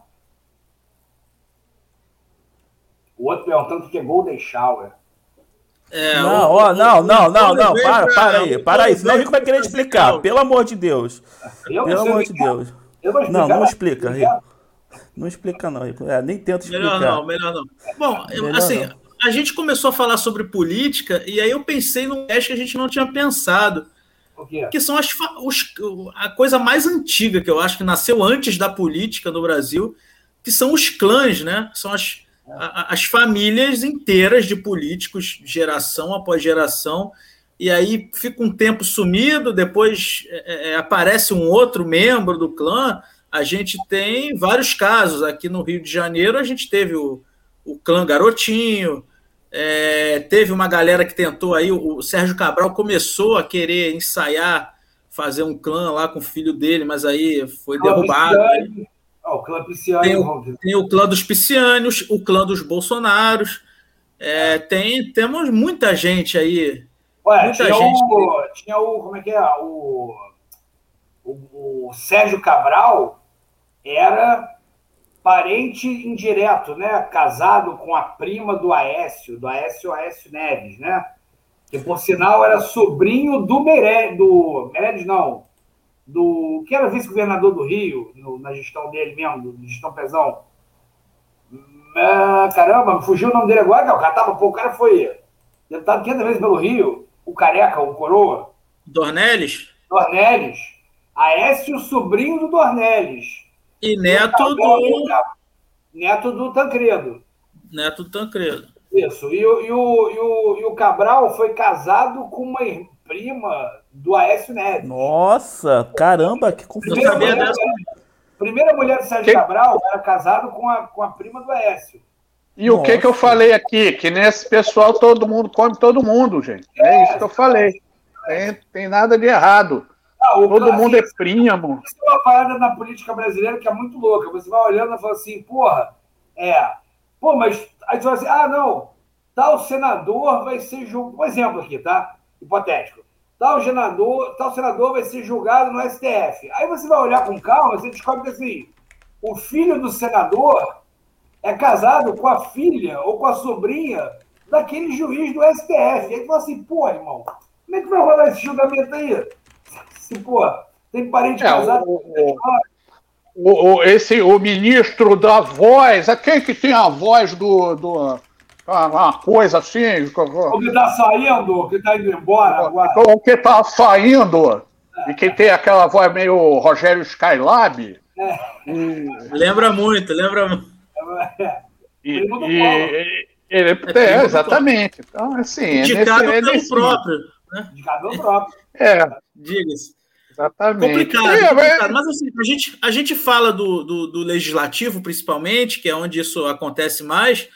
O outro perguntando o que é Golden Shower. É, não, ó, não, não, não, não, para, para aí, para aí, senão o Rico vai querer explicar, pelo amor de Deus. Pelo amor de Deus. Não, não explica, Rico. Não explica, não, Rico. É, nem tenta explicar. Melhor não, melhor não. Bom, melhor assim, não a gente começou a falar sobre política e aí eu pensei num teste que a gente não tinha pensado. Que são as, os, a coisa mais antiga que eu acho que nasceu antes da política no Brasil, que são os clãs, né? São as, a, as famílias inteiras de políticos, geração após geração, e aí fica um tempo sumido, depois é, é, aparece um outro membro do clã. A gente tem vários casos. Aqui no Rio de Janeiro, a gente teve o, o clã Garotinho, é, teve uma galera que tentou aí, o Sérgio Cabral começou a querer ensaiar, fazer um clã lá com o filho dele, mas aí foi derrubado. Oh, o clã tem, o, tem o clã dos Piscianos, o clã dos Bolsonaros. É, tem, temos muita gente aí. Ué, muita tinha, gente. O, tinha o. Como é que é? O, o, o Sérgio Cabral era parente indireto, né? Casado com a prima do Aécio, do Aécio Aécio Neves, né? Que por sinal era sobrinho do Meirelles, do Meirelles não, do que era vice-governador do Rio, no, na gestão dele mesmo, do, gestão Pezão. Ah, caramba, fugiu o nome dele agora, não. O cara, tava, pô, o cara foi deputado 500 vezes pelo Rio, o Careca, o Coroa. Dornelles? Dornelles. Aécio, sobrinho do Dornelles. E neto do. Neto do Tancredo. Neto do Tancredo. Isso. E, o, e, o, e, o, e o Cabral foi casado com uma prima do Aécio Neves. Nossa, caramba, que confusão. Primeira mulher, primeira mulher do Sérgio que... Cabral era casado com a, com a prima do Aécio. E Nossa. o que que eu falei aqui? Que nesse pessoal todo mundo come todo mundo, gente. É, é isso que eu falei. Tem, tem nada de errado. Ah, todo mundo é primo. Isso é uma parada na política brasileira que é muito louca. Você vai olhando e fala assim, porra, é. Pô, mas aí você vai assim, ah, não, tal senador vai ser julgado. Um exemplo aqui, tá? Hipotético. Tal senador, tal senador vai ser julgado no STF. Aí você vai olhar com calma, você descobre que assim, o filho do senador é casado com a filha ou com a sobrinha daquele juiz do STF. Aí tu fala assim, pô, irmão, como é que vai rolar esse julgamento aí? Se, pô, tem parente é, casado. O, o, o, esse, o ministro da voz, é quem que tem a voz do. do uma coisa assim. O que está saindo, que está indo embora agora. O que está saindo. É. E quem tem aquela voz meio Rogério Skylab. É. E... Lembra muito, lembra muito. E, e, ele, é, é exatamente. Então, assim. Indicado é nesse, pelo é próprio. Né? Pelo próprio. É. Diga-se. Exatamente. Complicado, é, complicado. Mas assim, a gente, a gente fala do, do, do, legislativo, principalmente, que é onde isso acontece mais,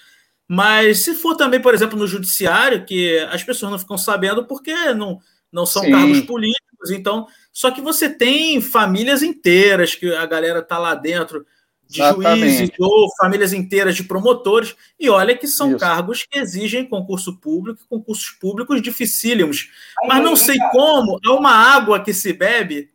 mas se for também, por exemplo, no judiciário, que as pessoas não ficam sabendo porque não, não são Sim. cargos políticos, então. Só que você tem famílias inteiras que a galera tá lá dentro de Exatamente. juízes ou famílias inteiras de promotores, e olha que são Isso. cargos que exigem concurso público, concursos públicos dificílimos. Mas não sei como, é uma água que se bebe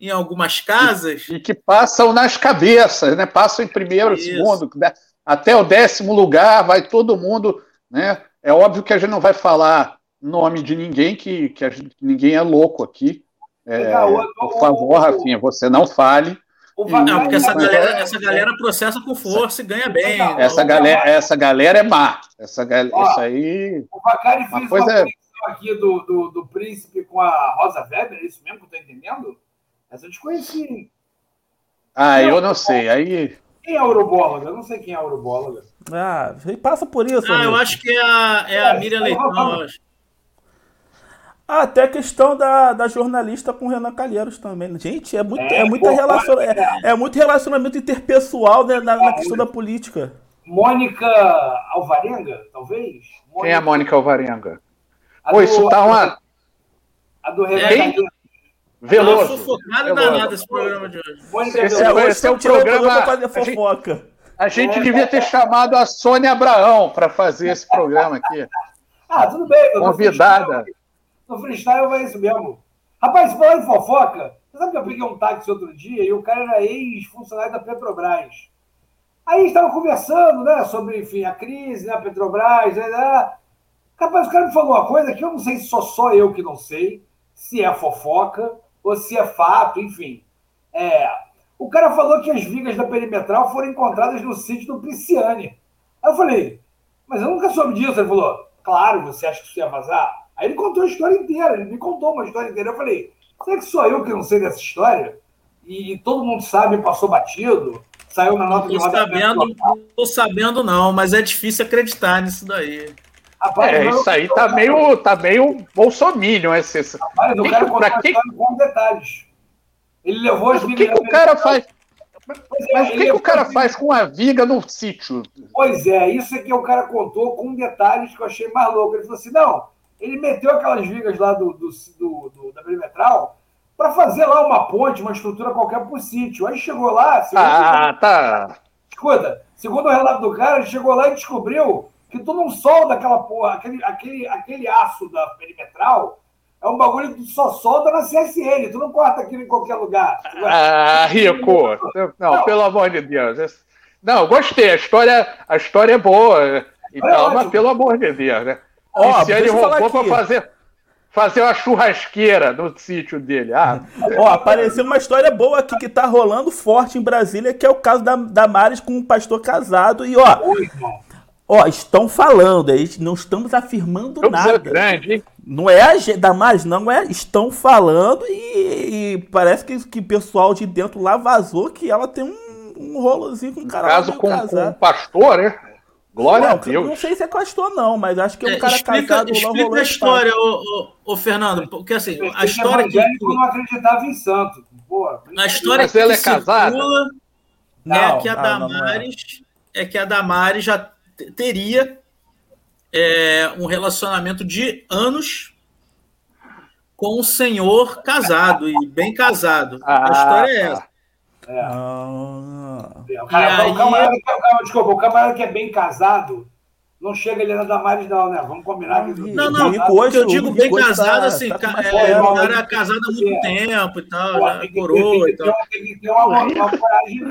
em algumas casas. E, e que passam nas cabeças, né? Passam em primeiro, Isso. segundo, né? até o décimo lugar, vai todo mundo. Né? É óbvio que a gente não vai falar nome de ninguém, que, que gente, ninguém é louco aqui. É, por favor, Rafinha, você não fale. Não, porque essa galera, essa galera processa com força e ganha bem. Essa, galera, essa galera é má. Essa galera, Ó, isso aí. O Bacari fez uma coisa uma aqui do, do, do, Príncipe com a Rosa Weber, é isso mesmo que eu tô entendendo? Essa eu desconheci. Ah, eu não sei. Aí. Quem é a urobóloga? Eu não sei quem é a urobóloga. Ah, passa por isso. Ah, amigo. eu acho que é a, é a é, Miriam Leitão, eu acho. Ah, até a questão da, da jornalista com o Renan Calheiros também. Gente, é muito, é, é, muita relaciona, é, é, muito relacionamento interpessoal né, na, na, questão da política. Mônica Alvarenga, talvez? Mônica... Quem é a Mônica Alvarenga? A Pô, do, isso tá uma. A do Renan. Veloso. Fofocado danado esse programa de hoje. Mônica esse, é, esse é o programa. Fazer fofoca. A gente, a gente devia ter chamado a Sônia Abraão para fazer esse programa aqui. Ah, tudo bem. Convidada. No freestyle vai isso mesmo. Rapaz, falando em fofoca, você sabe que eu peguei um táxi outro dia e o cara era ex-funcionário da Petrobras. Aí estava conversando, né, sobre, enfim, a crise, né, a Petrobras, né, né. Rapaz, o cara me falou uma coisa que eu não sei se sou só eu que não sei, se é fofoca ou se é fato, enfim. É, o cara falou que as vigas da perimetral foram encontradas no sítio do Pisciani. Aí eu falei, mas eu nunca soube disso. Ele falou, claro, você acha que isso ia vazar? Aí ele contou a história inteira, ele me contou uma história inteira. Eu falei, será que sou eu que não sei dessa história? E, e todo mundo sabe, passou batido, saiu na nota de rodapé. Não estou sabendo não, mas é difícil acreditar nisso daí. Rapaz, é, isso aí tá meio, tá meio bolsominion. Esse, Rapaz, eu quero contar que... com detalhes. Ele levou as O que, que o cara faz? Mas, é, o que, que o cara faz com a viga no sítio? Pois é, isso é que o cara contou com detalhes que eu achei mais louco. Ele falou assim: não, ele meteu aquelas vigas lá do, do, do, do da perimetral para fazer lá uma ponte, uma estrutura qualquer pro sítio. Aí chegou lá. Ah, tá. Escuta, segundo o relato do cara, ele chegou lá e descobriu que tu não solda aquela porra, aquele, aquele, aquele aço da perimetral. É um bagulho que tu só solda na CSN, tu não corta aquilo em qualquer lugar. Ah, Rico! Não, não, pelo amor de Deus. Não, gostei, a história, a história é boa e tal, mas pelo amor de Deus, né? Ó, ele roubou para fazer, fazer uma churrasqueira no sítio dele. Ah. Ó, apareceu uma história boa aqui que tá rolando forte em Brasília, que é o caso da, da Maris com um pastor casado. E ó, ó, estão falando, não estamos afirmando Eu nada. Grande, hein? Não é a Damares, não é. Estão falando e, e parece que, que o pessoal de dentro lá vazou que ela tem um, um rolozinho com um cara. Caso com, com um pastor, né? Glória não, a Deus. Não sei se é pastor, não, mas acho que é um é, cara explica, casado. Explica a história, ô, ô, ô, Fernando, porque assim, a história que. não acreditava em santo. Porra, a história mas que ela é casada? é que a Damares é. é que a Damares já teria é, um relacionamento de anos com um senhor casado e bem casado. Ah, a história é essa. É. Ah. O, cara, aí... o, camarada, o, desculpa, o camarada que é bem casado não chega ali na Damares, não, né? Vamos combinar que. Não, não, porque eu digo bem casado, tá, assim, tá é, o cara é casado há muito é. tempo e tal, Pô, já coroa e tal. Tem que ter uma, uma, uma coragem.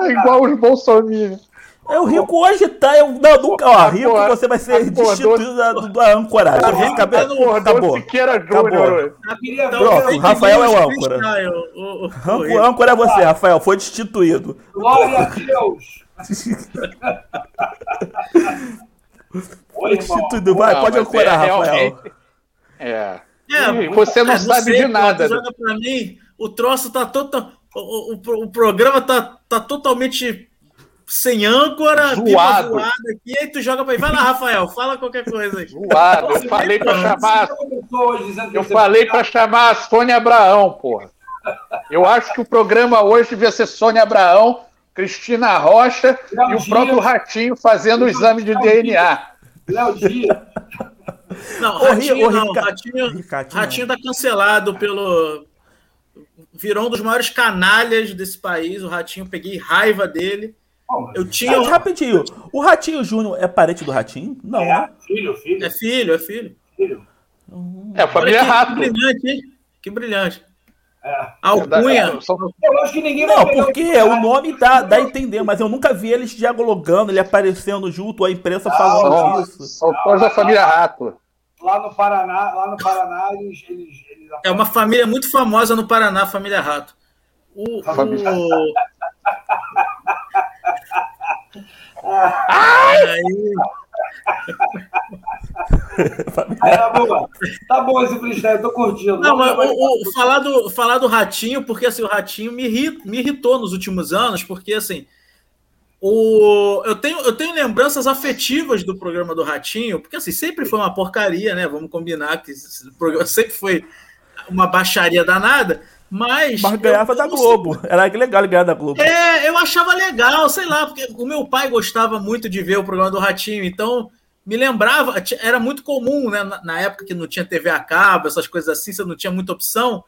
É igual os bolsominions. É, o Rico hoje tá. Eu, não, nunca. Ó, Rico, você vai ser destituído da, da âncora. Tá, Rico, acabou. acabou. Pronto, Rafael é o âncora. O, âncora é você, Rafael. Foi destituído. Glória a Deus. Foi destituído. Vai, pode ancorar, é, Rafael. É. é você não sabe de nada. Joga pra mim, o troço tá total. O, o, o programa tá, tá totalmente sem âncora, zoado. zoada aqui, aí tu joga pra ele. Vai lá, Rafael, fala qualquer coisa aí. Zoado, eu falei pra chamar. Eu falei pra chamar a Sônia Abraão, porra. Eu acho que o programa hoje devia ser Sônia Abraão, Cristina Rocha Léo e o próprio Ratinho fazendo o exame de DNA. Léo Dias. Não, Ratinho, não. Ratinho, Ratinho tá cancelado pelo. Virou um dos maiores canalhas desse país. O Ratinho, peguei raiva dele. Eu tinha. Mas, rapidinho, o Ratinho Júnior é parente do Ratinho? Não, é, né? Filho, filho. É filho, é filho. filho. É, a família Rato. Que brilhante, hein? Que brilhante. É. Alcunha. Eu acho que ninguém Não, porque o nome dá, dá a entender, mas eu nunca vi eles dialogando, ele aparecendo junto, a imprensa ah, falando disso. São todos da família Rato. Lá no Paraná, lá no Paraná, eles, eles, eles... É uma família muito famosa no Paraná, a família Rato. O, família... o... Aí... Aí, tá, bom. tá bom esse freestyle, eu tô curtindo. Não, mas o, o, falar, do, falar do Ratinho, porque assim, o Ratinho me, irrit, me irritou nos últimos anos, porque assim, o, eu, tenho, eu tenho lembranças afetivas do programa do Ratinho, porque assim, sempre foi uma porcaria, né? Vamos combinar que o programa sempre foi uma baixaria danada. Mas. Mas ganhava da Globo. Sei. Era legal ganhar da Globo. É, eu achava legal, sei lá, porque o meu pai gostava muito de ver o programa do Ratinho, então me lembrava, era muito comum, né? Na época que não tinha TV a cabo, essas coisas assim, você não tinha muita opção.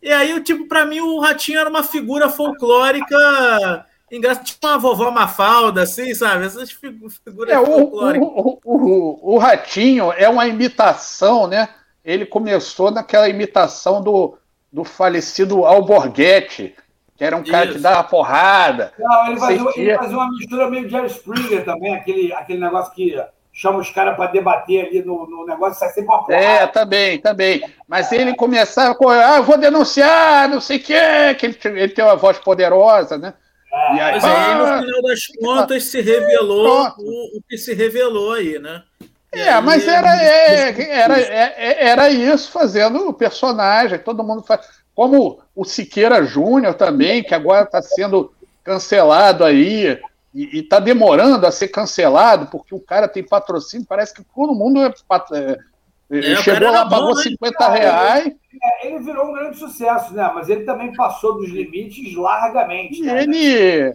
E aí, tipo, para mim, o Ratinho era uma figura folclórica. Engraçado, tipo uma vovó Mafalda, assim, sabe? Essas figuras é, folclóricas. O, o, o, o Ratinho é uma imitação, né? Ele começou naquela imitação do do falecido Alborguete, que era um cara Isso. que dava porrada. Não, ele fazia, ele fazia, uma mistura meio Jerry Springer também, aquele, aquele negócio que chama os caras para debater ali no, no negócio, sai sempre uma porrada. É, também, também. Mas ele começava com, ah, eu vou denunciar, não sei o quê, que ele, ele tem uma voz poderosa, né? É, e aí, mas aí, no final das contas, se revelou o, o que se revelou aí, né? É, mas era, é, era, é, era isso fazendo o personagem, todo mundo faz. Como o Siqueira Júnior também, que agora está sendo cancelado aí, e está demorando a ser cancelado, porque o cara tem patrocínio, parece que todo mundo é. é, é chegou lá, pagou bom, 50 né? reais. Ele, ele, virou um grande sucesso, né? Mas ele também passou dos limites largamente. Né? Ele.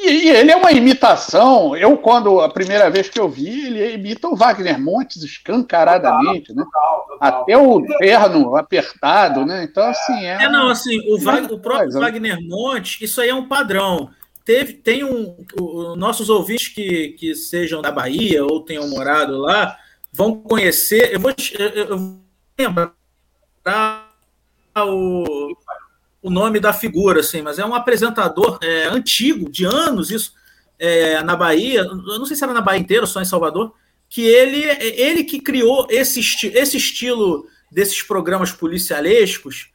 E, e, ele é uma imitação. Eu, quando a primeira vez que eu vi, ele imita o Wagner Montes escancaradamente, total, né? Total, total. Até o terno apertado, né? Então, assim. É, é não, assim, o, Wagner, o próprio né? Wagner Montes, isso aí é um padrão. Teve, tem um. O, nossos ouvintes que, que sejam da Bahia ou tenham morado lá vão conhecer. Eu vou, eu, eu vou lembrar o o nome da figura, assim, mas é um apresentador é, antigo, de anos, isso, é, na Bahia, eu não sei se era na Bahia inteira, só em Salvador, que ele, ele que criou esse, esti esse estilo desses programas policialescos,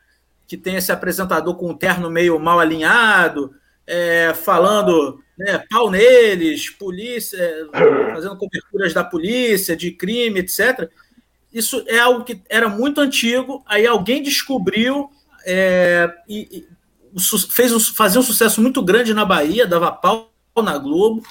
que tem esse apresentador com um terno meio mal alinhado, é, falando né, pau neles, polícia, é, fazendo coberturas da polícia, de crime, etc. Isso é algo que era muito antigo, aí alguém descobriu é, e, e fez um, fazia um sucesso muito grande na Bahia, dava pau na Globo,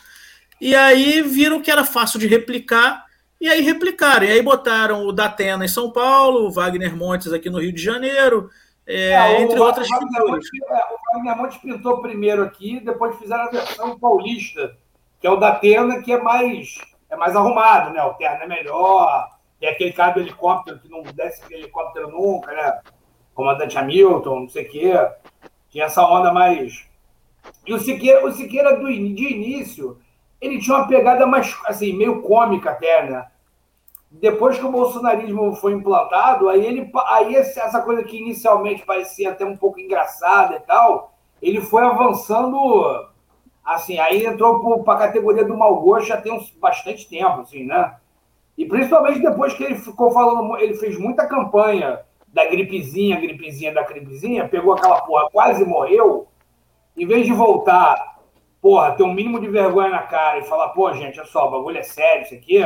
e aí viram que era fácil de replicar, e aí replicaram, e aí botaram o Datena em São Paulo, o Wagner Montes aqui no Rio de Janeiro, é, é, entre o, outras figuras. o Wagner Montes pintou primeiro aqui, depois fizeram a versão paulista, que é o da Atena, que é mais, é mais arrumado, né? O terno é melhor, tem aquele cara do helicóptero que não desce aquele helicóptero nunca, né? Comandante Hamilton, não sei o quê. Tinha essa onda mais. E o Siqueira, o Siqueira do, de início, ele tinha uma pegada mais, assim, meio cômica até, né? depois que o bolsonarismo foi implantado, aí ele aí essa coisa que inicialmente parecia até um pouco engraçada e tal, ele foi avançando assim, aí entrou para a categoria do mau gosto já tem uns, bastante tempo, assim, né? E principalmente depois que ele ficou falando, ele fez muita campanha da gripezinha, gripezinha, da gripezinha, pegou aquela porra, quase morreu, em vez de voltar, porra, ter um mínimo de vergonha na cara e falar, pô, gente, olha só, o bagulho é sério, isso aqui,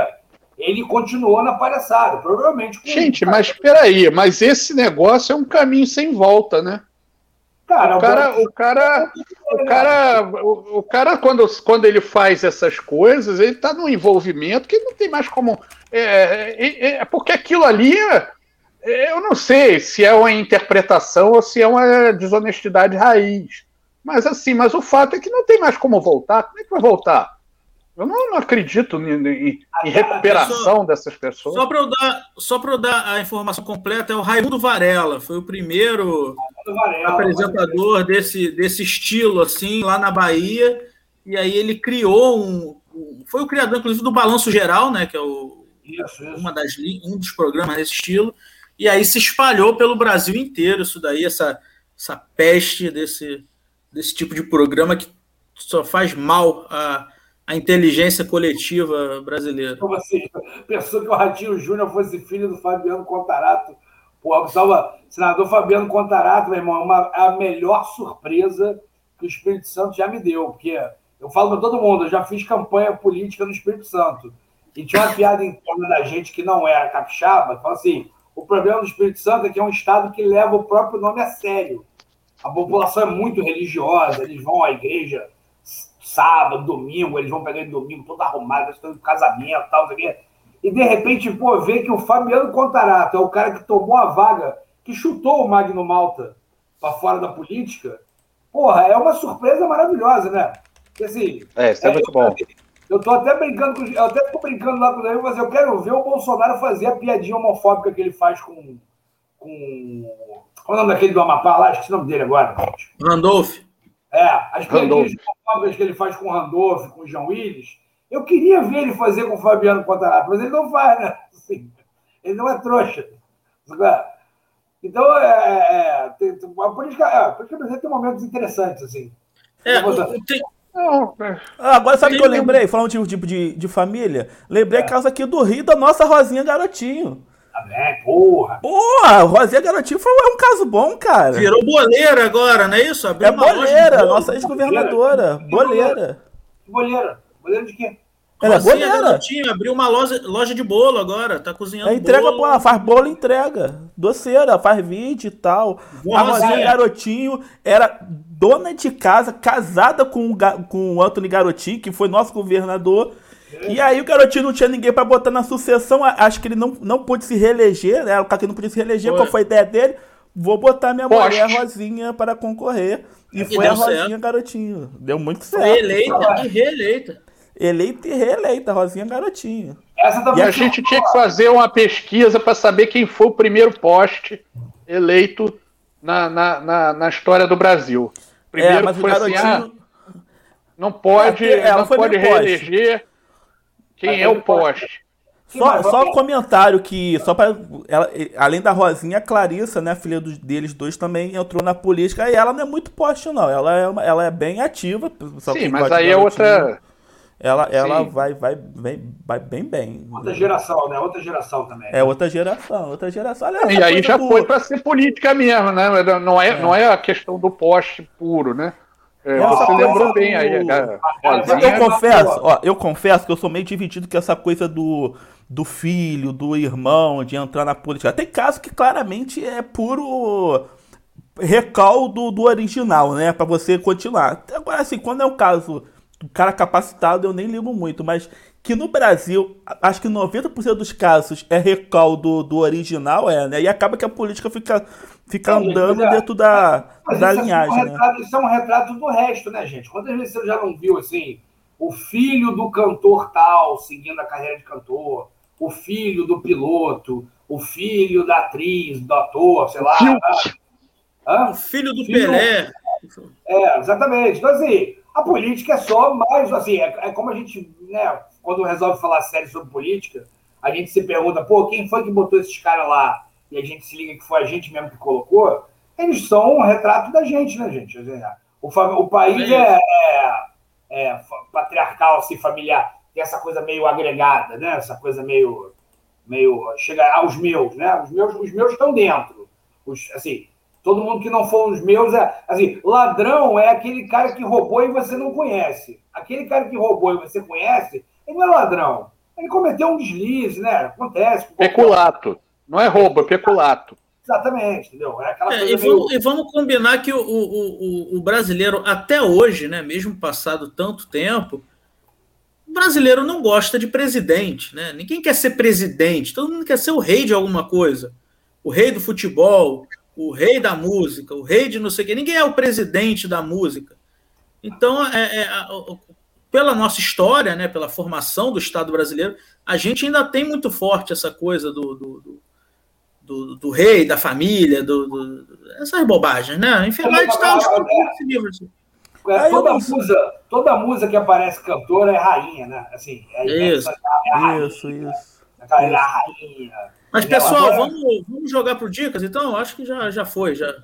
ele continuou na palhaçada, provavelmente. Gente, mas peraí, mas esse negócio é um caminho sem volta, né? Cara, o cara, o cara, o cara, o, cara quando, quando ele faz essas coisas, ele está num envolvimento que não tem mais como. É, é, é, porque aquilo ali, é, eu não sei se é uma interpretação ou se é uma desonestidade raiz. Mas assim, mas o fato é que não tem mais como voltar. Como é que vai voltar? Eu não, não acredito em, em, em recuperação dessas pessoas. Só para eu, dar, só eu dar a informação completa, é o Raimundo Varela, foi o primeiro Varela, apresentador desse, desse estilo, assim, lá na Bahia. E aí ele criou um. Foi o criador, inclusive, do Balanço Geral, né? Que é o, isso, isso. Uma das, um dos programas desse estilo. E aí se espalhou pelo Brasil inteiro isso daí, essa, essa peste desse, desse tipo de programa que só faz mal a a inteligência coletiva brasileira. Como assim? Pensou que o Ratinho Júnior fosse filho do Fabiano Contarato. Pô, salva, senador Fabiano Contarato, meu irmão, é uma, é a melhor surpresa que o Espírito Santo já me deu, porque eu falo para todo mundo, eu já fiz campanha política no Espírito Santo. E tinha uma piada interna da gente que não era capixaba, que fala assim: o problema do Espírito Santo é que é um estado que leva o próprio nome a sério. A população é muito religiosa, eles vão à igreja sábado, domingo, eles vão pegar em domingo todo arrumado, estão em casamento tal, e de repente, pô, vê que o Fabiano Contarato é o cara que tomou a vaga, que chutou o Magno Malta para fora da política. Porra, é uma surpresa maravilhosa, né? Porque, assim, é, isso é, é muito bom. Eu tô até brincando, com, eu até tô brincando lá com o mas eu quero ver o Bolsonaro fazer a piadinha homofóbica que ele faz com. com qual é o nome daquele do Amapá lá? Esqueci o nome dele agora. Randolph. É, as piadinhas que ele faz com o Randolph, com o João Willis, eu queria ver ele fazer com o Fabiano Contarato, mas ele não faz, né? Assim, ele não é trouxa. Então, é, é, tem, a política, é, a política brasileira tem momentos interessantes, assim. É, tem... Ah, agora sabe o que eu lembrei? Falando de tipo de, de família, lembrei é. a casa aqui do Rio da nossa Rosinha Garotinho. Também, porra. Porra, Rosinha Garotinho foi um caso bom, cara. Virou boleira agora, não é isso? Abriu é boleira, nossa ex-governadora. Boleira. Boleira. Boleira de quê? Ela é boleira. Garotinho, abriu uma loja, loja de bolo agora, tá cozinhando ela entrega, bolo. Pô, faz bolo entrega. Doceira, faz vídeo e tal. Boa, a Rosinha Garotinho era dona de casa, casada com o, com o Anthony Garotinho, que foi nosso governador. E aí o garotinho não tinha ninguém para botar na sucessão, acho que ele não, não pôde se reeleger, né? O cara que não podia se reeleger, foi. qual foi a ideia dele? Vou botar minha Poste. mulher Rosinha para concorrer. E, e foi a Rosinha certo. Garotinho. Deu muito certo. Foi eleita e reeleita. Eleita e reeleita, Rosinha Garotinho. e a gente tinha que fazer uma pesquisa para saber quem foi o primeiro poste eleito na, na, na, na história do Brasil. Primeiro é, foi garotinho... assim, ah, não pode, é, não pode reeleger. Poste. Quem é o poste? Só, só um comentário que, só para além da Rosinha, a Clarissa, né, filha dos, deles dois, também entrou na política e ela não é muito poste, não. Ela é, ela é bem ativa. Sim, mas aí é outra. Ela, ela vai, vai, vai, vai bem bem. Outra geração, né? Outra geração também. É outra geração, outra geração. Olha, e aí já foi para ser política mesmo, né? Não é, é. não é a questão do poste puro, né? É, você lembrou bem aí. Cara. Eu confesso, ó, eu confesso que eu sou meio dividido com essa coisa do, do filho, do irmão, de entrar na política. Tem casos que claramente é puro recaldo do original, né? Para você continuar. Agora, assim, quando é um caso do cara capacitado, eu nem ligo muito, mas que no Brasil, acho que 90% dos casos é recaldo do original, é, né? E acaba que a política fica, fica Sim, andando é, dentro da, da linhagem. É um né? retrato, isso é um retrato do resto, né, gente? Quantas vezes você já não viu, assim, o filho do cantor tal seguindo a carreira de cantor, o filho do piloto, o filho da atriz, do ator, sei lá. Hã? O filho do filho... Pelé. É, exatamente. Então, assim, a política é só mais, assim, é, é como a gente, né, quando resolve falar sério sobre política, a gente se pergunta, pô, quem foi que botou esses caras lá? E a gente se liga que foi a gente mesmo que colocou. Eles são um retrato da gente, né, gente? O, o país é, é, é, patriarcal, assim, familiar. Tem essa coisa meio agregada, né? Essa coisa meio. meio chega aos meus, né? Os meus, os meus estão dentro. Os, assim, Todo mundo que não for os meus é. Assim, ladrão é aquele cara que roubou e você não conhece. Aquele cara que roubou e você conhece, ele não é ladrão. Ele cometeu um deslize, né? Acontece. Peculato. Não é roubo, é peculato. Exatamente, entendeu? É aquela é, coisa e, vamos, meio... e vamos combinar que o, o, o, o brasileiro, até hoje, né, mesmo passado tanto tempo, o brasileiro não gosta de presidente, né? Ninguém quer ser presidente, todo mundo quer ser o rei de alguma coisa. O rei do futebol, o rei da música, o rei de não sei o quê. Ninguém é o presidente da música. Então, é, é, pela nossa história, né, pela formação do Estado brasileiro, a gente ainda tem muito forte essa coisa do, do, do, do, do rei, da família, do, do, essas bobagens, né? Enfim, a gente está assim. é, toda, musa, toda musa que aparece cantora é rainha, né? Assim, é, isso, é isso, isso. É a rainha. Mas, pessoal, agora... vamos, vamos jogar pro Dicas, então? Acho que já, já foi. Já.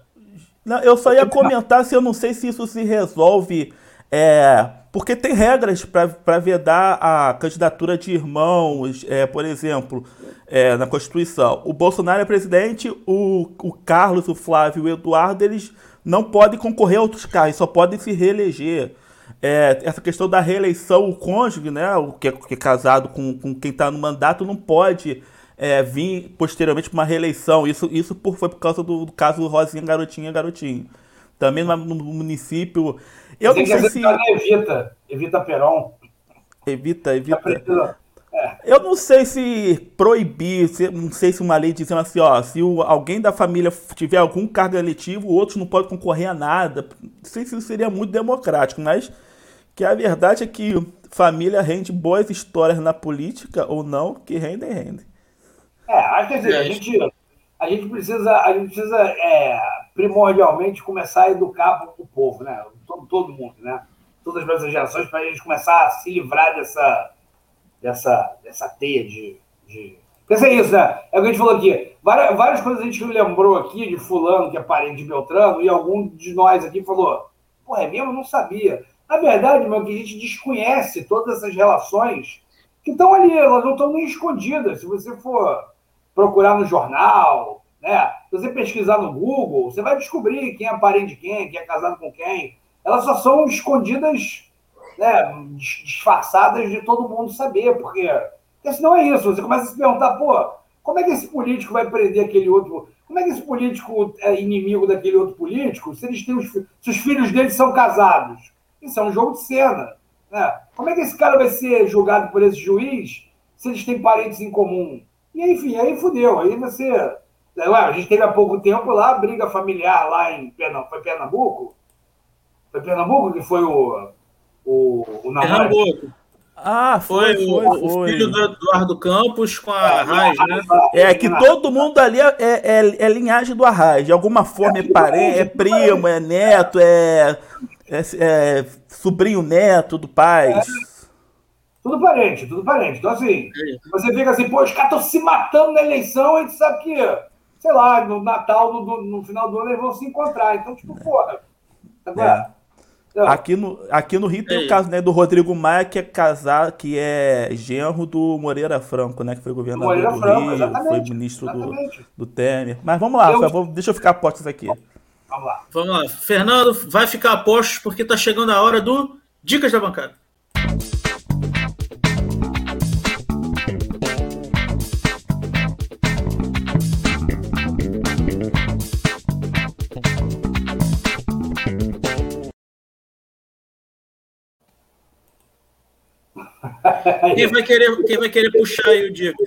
Não, eu só ia comentar se eu não sei se isso se resolve. É, porque tem regras para vedar a candidatura de irmãos, é, por exemplo, é, na Constituição. O Bolsonaro é presidente, o, o Carlos, o Flávio e o Eduardo, eles não podem concorrer a outros cargos, só podem se reeleger. É, essa questão da reeleição, o cônjuge, né, o que é, que é casado com, com quem está no mandato, não pode é, vir posteriormente para uma reeleição. Isso, isso por, foi por causa do, do caso Rosinha Garotinha Garotinho. Também no, no município. Eu não sei se. Evita, evita Peron. Evita, evita. É. Eu não sei se proibir, se, não sei se uma lei dizendo assim, ó, se o, alguém da família tiver algum cargo eletivo, outros não podem concorrer a nada. Não sei se isso seria muito democrático, mas que a verdade é que família rende boas histórias na política ou não, que rendem, rendem. É, acho que assim, a gente, a gente precisa, a gente precisa é, primordialmente começar a educar o povo, né? Todo, todo mundo, né? Todas as gerações, para a gente começar a se livrar dessa, dessa, dessa teia de. de... Porque é isso, né? É o que a gente falou aqui. Várias, várias coisas a gente lembrou aqui de Fulano, que é parente de Beltrano, e algum de nós aqui falou: pô, é mesmo? Não sabia. Na verdade, meu, que a gente desconhece todas essas relações que estão ali, elas não estão nem escondidas. Se você for procurar no jornal, né? Se você pesquisar no Google, você vai descobrir quem é parente de quem, quem é casado com quem. Elas só são escondidas, né, disfarçadas de todo mundo saber, porque, porque senão é isso. Você começa a se perguntar, pô, como é que esse político vai prender aquele outro? Como é que esse político é inimigo daquele outro político se eles têm os, se os filhos dele são casados? Isso é um jogo de cena. Né? Como é que esse cara vai ser julgado por esse juiz se eles têm parentes em comum? E enfim, aí fudeu. Aí você. Ué, a gente teve há pouco tempo lá, briga familiar lá em Pernambuco. Foi Pernambuco? Foi Pernambuco que foi o. O, o Pernambuco. Ah, foi, foi, foi, o, foi. filho do Eduardo Campos com a é, Raiz, né? É que todo mundo ali é, é, é linhagem do Arraiz. De alguma forma é parente, é primo, é neto, é, é, é sobrinho neto do pai. É. Tudo parente, tudo parente. Então, assim, é você fica assim, pô, os caras estão se matando na eleição, a gente sabe que, sei lá, no Natal, no, no final do ano, eles vão se encontrar. Então, tipo, porra. Agora, Aqui no, aqui no Rio tem o caso né, do Rodrigo Maia, que é casado, que é genro do Moreira Franco, né? Que foi governador do Franco, Rio, foi ministro do, do Temer. Mas vamos lá, eu... Vou, deixa eu ficar apostas aqui. Vamos lá. Vamos lá. Fernando, vai ficar apostos porque tá chegando a hora do Dicas da Bancada. Quem vai querer, quem vai querer puxar aí o Diego?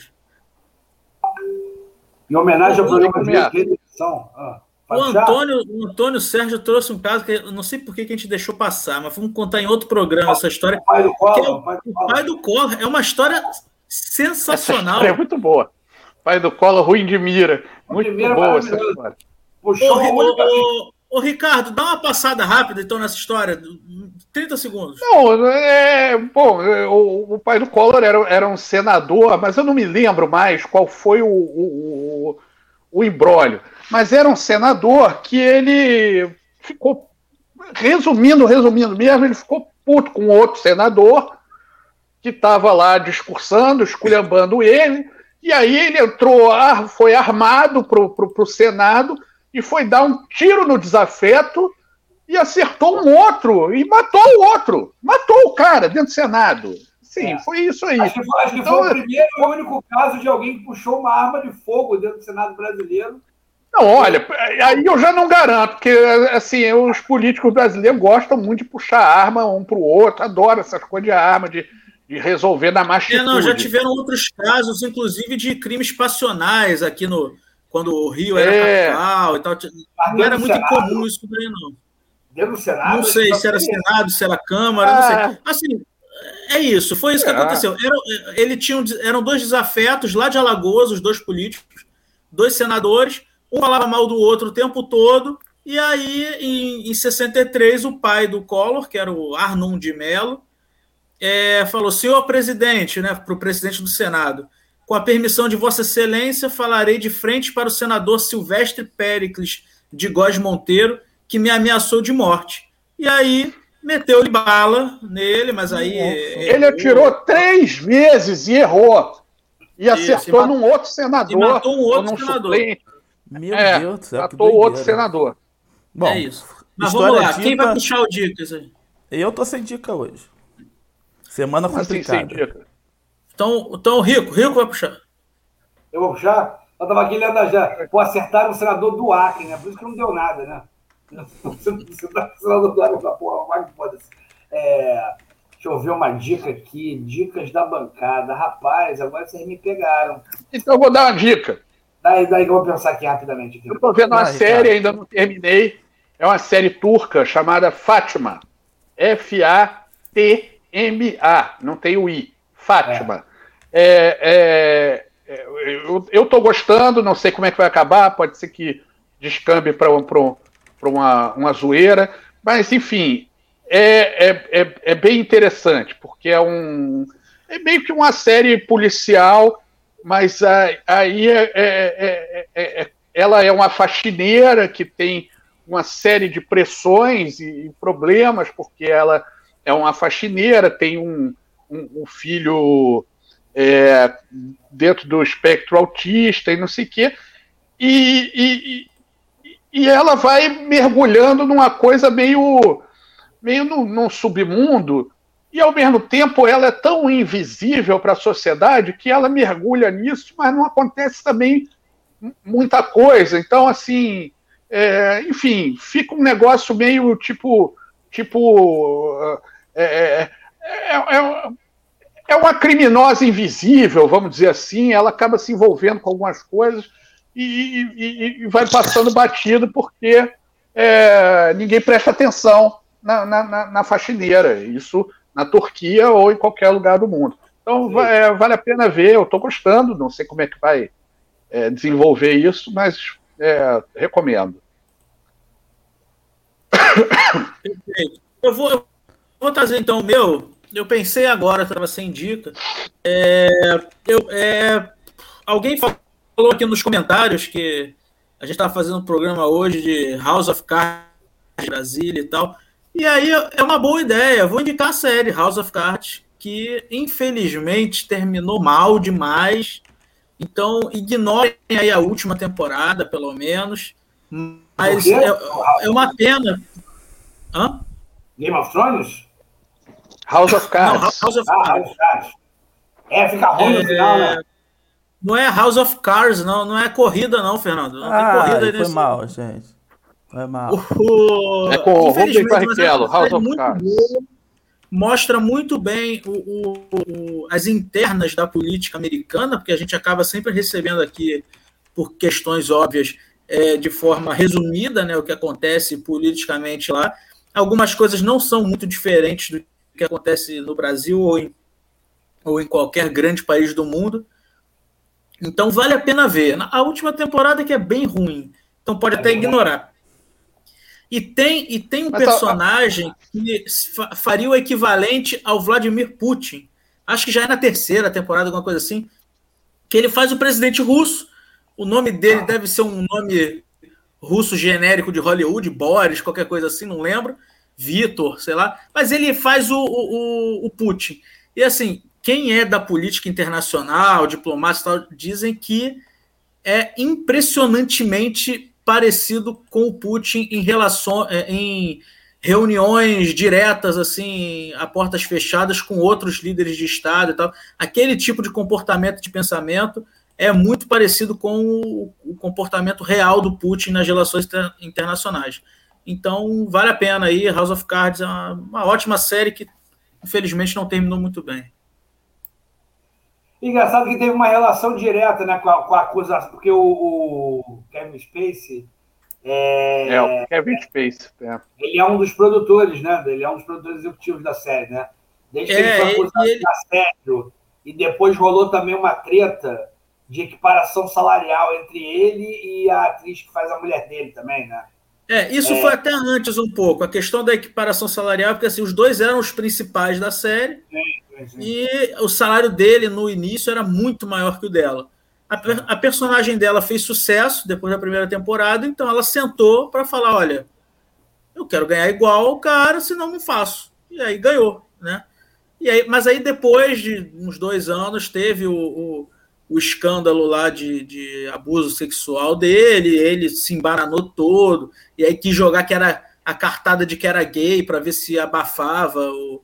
Em homenagem ao programa de edição. Ah, o, Antônio, o Antônio Sérgio trouxe um caso que eu não sei por que a gente deixou passar, mas vamos contar em outro programa essa história. O pai do Collor. É o, o, pai do Collor. É uma história sensacional. é muito boa. Pai do Collor, ruim de mira. Muito de mira, boa essa história. Puxou o, Ô, Ricardo, dá uma passada rápida então nessa história. 30 segundos. Não, é. Bom, o, o pai do Collor era, era um senador, mas eu não me lembro mais qual foi o, o, o, o embrólio. Mas era um senador que ele ficou. Resumindo, resumindo mesmo, ele ficou puto com outro senador que estava lá discursando, esculhambando ele. E aí ele entrou, foi armado para o Senado e foi dar um tiro no desafeto e acertou um outro e matou o outro. Matou o cara dentro do Senado. Sim, é. foi isso aí. Acho que, foi, acho que então, foi o primeiro e único caso de alguém que puxou uma arma de fogo dentro do Senado brasileiro. Não, olha, aí eu já não garanto, porque assim, os políticos brasileiros gostam muito de puxar arma um para o outro, adoram essas coisas de arma, de, de resolver na machtitude. É, não, já tiveram outros casos, inclusive, de crimes passionais aqui no, quando o Rio era é. capital e tal. Não era muito Senado, incomum isso daí, não. Dentro do Senado? Não sei se era Senado, se era Câmara, não sei. Ah. Assim, é isso, foi isso que é. aconteceu. Era, ele tinha, eram dois desafetos lá de Alagoas, os dois políticos, dois senadores, um falava mal do outro o tempo todo, e aí, em, em 63, o pai do Collor, que era o Arnon de Mello, é, falou: senhor presidente, né, para o presidente do Senado, com a permissão de Vossa Excelência, falarei de frente para o senador Silvestre Péricles de Góes Monteiro, que me ameaçou de morte. E aí meteu-lhe bala nele, mas aí. Ele atirou três vezes e errou. E acertou Isso, num outro senador. E matou um outro senador. Suplente. Meu é, Deus do céu. Matou outro senador. Bom, é isso. Mas vamos lá, dica... quem vai puxar o dicas aí? Eu tô sem dica hoje. Semana complicada. Assim, sem dica? Então, então Rico, Rico vai puxar. Eu vou puxar? Eu estava aqui lendo já. Pô, acertaram o senador do Acre, né? Por isso que não deu nada, né? Você tá senador do Acre, porra, vai foda-se. É, deixa eu ver uma dica aqui. Dicas da bancada. Rapaz, agora vocês me pegaram. Então eu vou dar uma dica. Daí, daí que eu vou pensar aqui rapidamente. Aqui. Eu estou vendo uma ah, série, ainda não terminei. É uma série turca chamada Fátima. F-A-T-M-A. Não tem o I. Fátima. É. É, é, eu estou gostando, não sei como é que vai acabar, pode ser que descambe para uma, uma zoeira, mas enfim, é, é, é, é, bem interessante, porque é um. É meio que uma série policial, mas aí é, é, é, ela é uma faxineira que tem uma série de pressões e, e problemas, porque ela é uma faxineira, tem um, um, um filho é, dentro do espectro autista e não sei o quê, e, e, e ela vai mergulhando numa coisa meio, meio num, num submundo, e ao mesmo tempo ela é tão invisível para a sociedade que ela mergulha nisso, mas não acontece também muita coisa. Então, assim, é, enfim, fica um negócio meio tipo. tipo é, é, é, é uma criminosa invisível, vamos dizer assim, ela acaba se envolvendo com algumas coisas e, e, e vai passando batido porque é, ninguém presta atenção na, na, na, faxineira, isso na Turquia ou em qualquer lugar do mundo. Então é, vale a pena ver, eu estou gostando, não sei como é que vai é, desenvolver isso, mas é, recomendo. Perfeito. Eu vou, eu vou trazer então o meu, eu pensei agora, estava sem dica. É, eu, é, alguém falou aqui nos comentários que a gente estava fazendo um programa hoje de House of Cards Brasília e tal. E aí é uma boa ideia. Vou indicar a série House of Cards, que infelizmente terminou mal demais. Então ignorem aí a última temporada, pelo menos. Mas é, é, uma pena. Hã? Game of Thrones? House of Cards. Não, House of Cards. Ah, House of Cards. É, fica ruim no é, final, né? Não é House of Cars, não, não é corrida, não, Fernando. Não ah, tem corrida foi mal, gente. Foi mal. O, é com o Rubem Barrichello, House of Cards. Boa, mostra muito bem o, o, o, as internas da política americana, porque a gente acaba sempre recebendo aqui, por questões óbvias, é, de forma resumida, né, o que acontece politicamente lá. Algumas coisas não são muito diferentes do que acontece no Brasil ou em, ou em qualquer grande país do mundo. Então vale a pena ver. A última temporada que é bem ruim, então pode até ignorar. E tem, e tem um Mas, personagem que faria o equivalente ao Vladimir Putin. Acho que já é na terceira temporada, alguma coisa assim. Que ele faz o presidente russo. O nome dele ah. deve ser um nome russo genérico de Hollywood, Boris, qualquer coisa assim, não lembro. Vitor, sei lá. Mas ele faz o, o, o Putin. E assim, quem é da política internacional, diplomatas tal, dizem que é impressionantemente parecido com o Putin em relação é, em reuniões diretas assim a portas fechadas com outros líderes de estado e tal. Aquele tipo de comportamento de pensamento é muito parecido com o, comportamento real do Putin nas relações inter, internacionais. Então vale a pena aí. House of Cards é uma, uma ótima série que infelizmente não terminou muito bem. Engraçado que teve uma relação direta né, com, a, com a acusação, porque o, o Kevin Spacey. É, é, o Kevin Spacey. É. Ele é um dos produtores, né? Ele é um dos produtores executivos da série, né? Desde que é, ele foi acusado ele... de assédio, e depois rolou também uma treta de equiparação salarial entre ele e a atriz que faz a mulher dele também, né? É, isso é... foi até antes um pouco, a questão da equiparação salarial, porque assim, os dois eram os principais da série, sim, sim. e o salário dele no início era muito maior que o dela. A, a personagem dela fez sucesso depois da primeira temporada, então ela sentou para falar: olha, eu quero ganhar igual o cara, senão não faço. E aí ganhou, né? E aí, mas aí depois de uns dois anos teve o, o o escândalo lá de, de abuso sexual dele, ele se embaranou todo, e aí quis jogar que era a cartada de que era gay para ver se abafava o,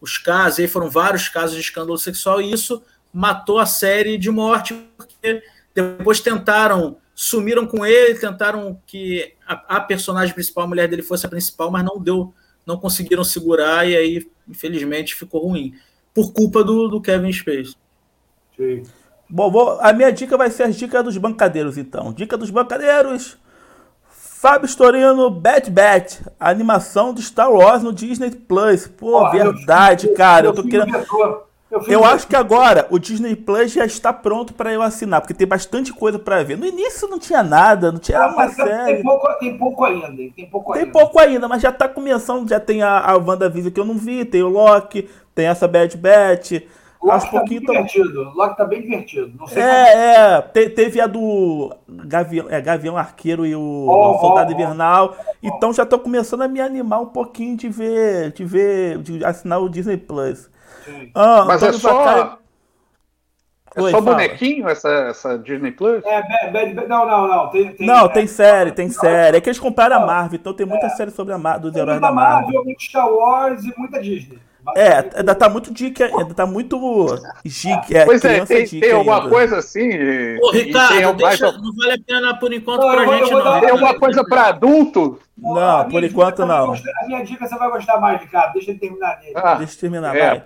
os casos, e aí foram vários casos de escândalo sexual, e isso matou a série de morte, porque depois tentaram, sumiram com ele, tentaram que a, a personagem principal, a mulher dele, fosse a principal, mas não deu, não conseguiram segurar, e aí, infelizmente, ficou ruim, por culpa do, do Kevin Spacey. Sim. Bom, vou, a minha dica vai ser as dicas dos bancadeiros, então. Dica dos bancadeiros. Fábio Storino, Bad Bat, animação do Star Wars no Disney Plus. Pô, oh, verdade, eu, cara. Eu, tô querendo. Eu, eu acho que agora o Disney Plus já está pronto para eu assinar, porque tem bastante coisa para ver. No início não tinha nada, não tinha ah, uma série. Tem pouco, tem pouco ainda. Tem pouco tem ainda. pouco ainda, mas já está começando. Já tem a, a WandaVision que eu não vi, tem o Loki, tem essa Bad Bat. Loki tá bem divertido. Loki tá bem divertido. Não sei é, é. Te, teve a do Gavião, é, Gavião Arqueiro e o oh, Soldado oh, Invernal. Oh, então já tô começando a me animar um pouquinho de ver, de ver, de assinar o Disney Plus. Ah, Mas é só. É Oi, só fala. bonequinho essa, essa Disney Plus? É, não, não, não. Tem, tem, não, é, tem série, tem não, série. É que eles compraram a Marvel, então tem muita é. série sobre a Marvel, dos heróis da Marvel. Marvel, muito Star Wars e muita Disney. É, ainda tá muito dica, ainda tá muito geek, é, pois é, tem, tem alguma ainda. coisa assim. Ô, Ricardo, deixa, não vale a pena por enquanto não, pra gente, não. Tem alguma coisa pra adulto? Não, por enquanto não. a minha dica você vai gostar mais, Ricardo. Deixa ele terminar dele. Ah, Deixa eu terminar, é. vai.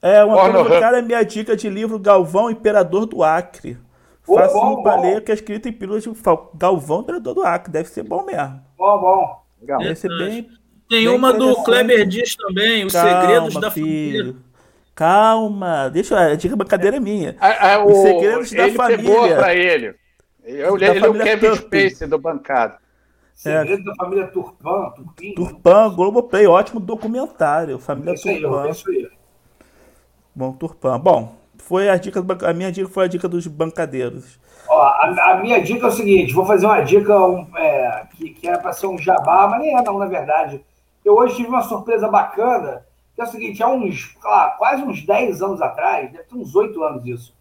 É, uma Porno coisa, cara, é minha dica de livro Galvão, Imperador do Acre. Faça um ler que é escrito em pílulas de Galvão, Imperador do Acre. Deve ser bom mesmo. Bom, bom. Legal. Deve ser bem tem Bem uma do Kleber Dias também, Os Calma, Segredos da filho. Família. Calma, deixa eu. A dica bancária é minha. Ah, ah, Os Segredos da Família. para ele. Eu, ele é o Kevin Space do bancado. Segredos é. da família Turpan, Turpin. Turpan, Globoplay, ótimo documentário. Família isso Turpan. Aí, isso aí. Bom, Turpan. Bom, foi a dica a minha dica foi a dica dos bancadeiros. Ó, a, a, minha dica é o seguinte: vou fazer uma dica um, é, que, que era para ser um jabá, mas nem é, não, na verdade eu hoje tive uma surpresa bacana, que é o seguinte, há uns, lá, quase uns 10 anos atrás, deve ter uns 8 anos isso,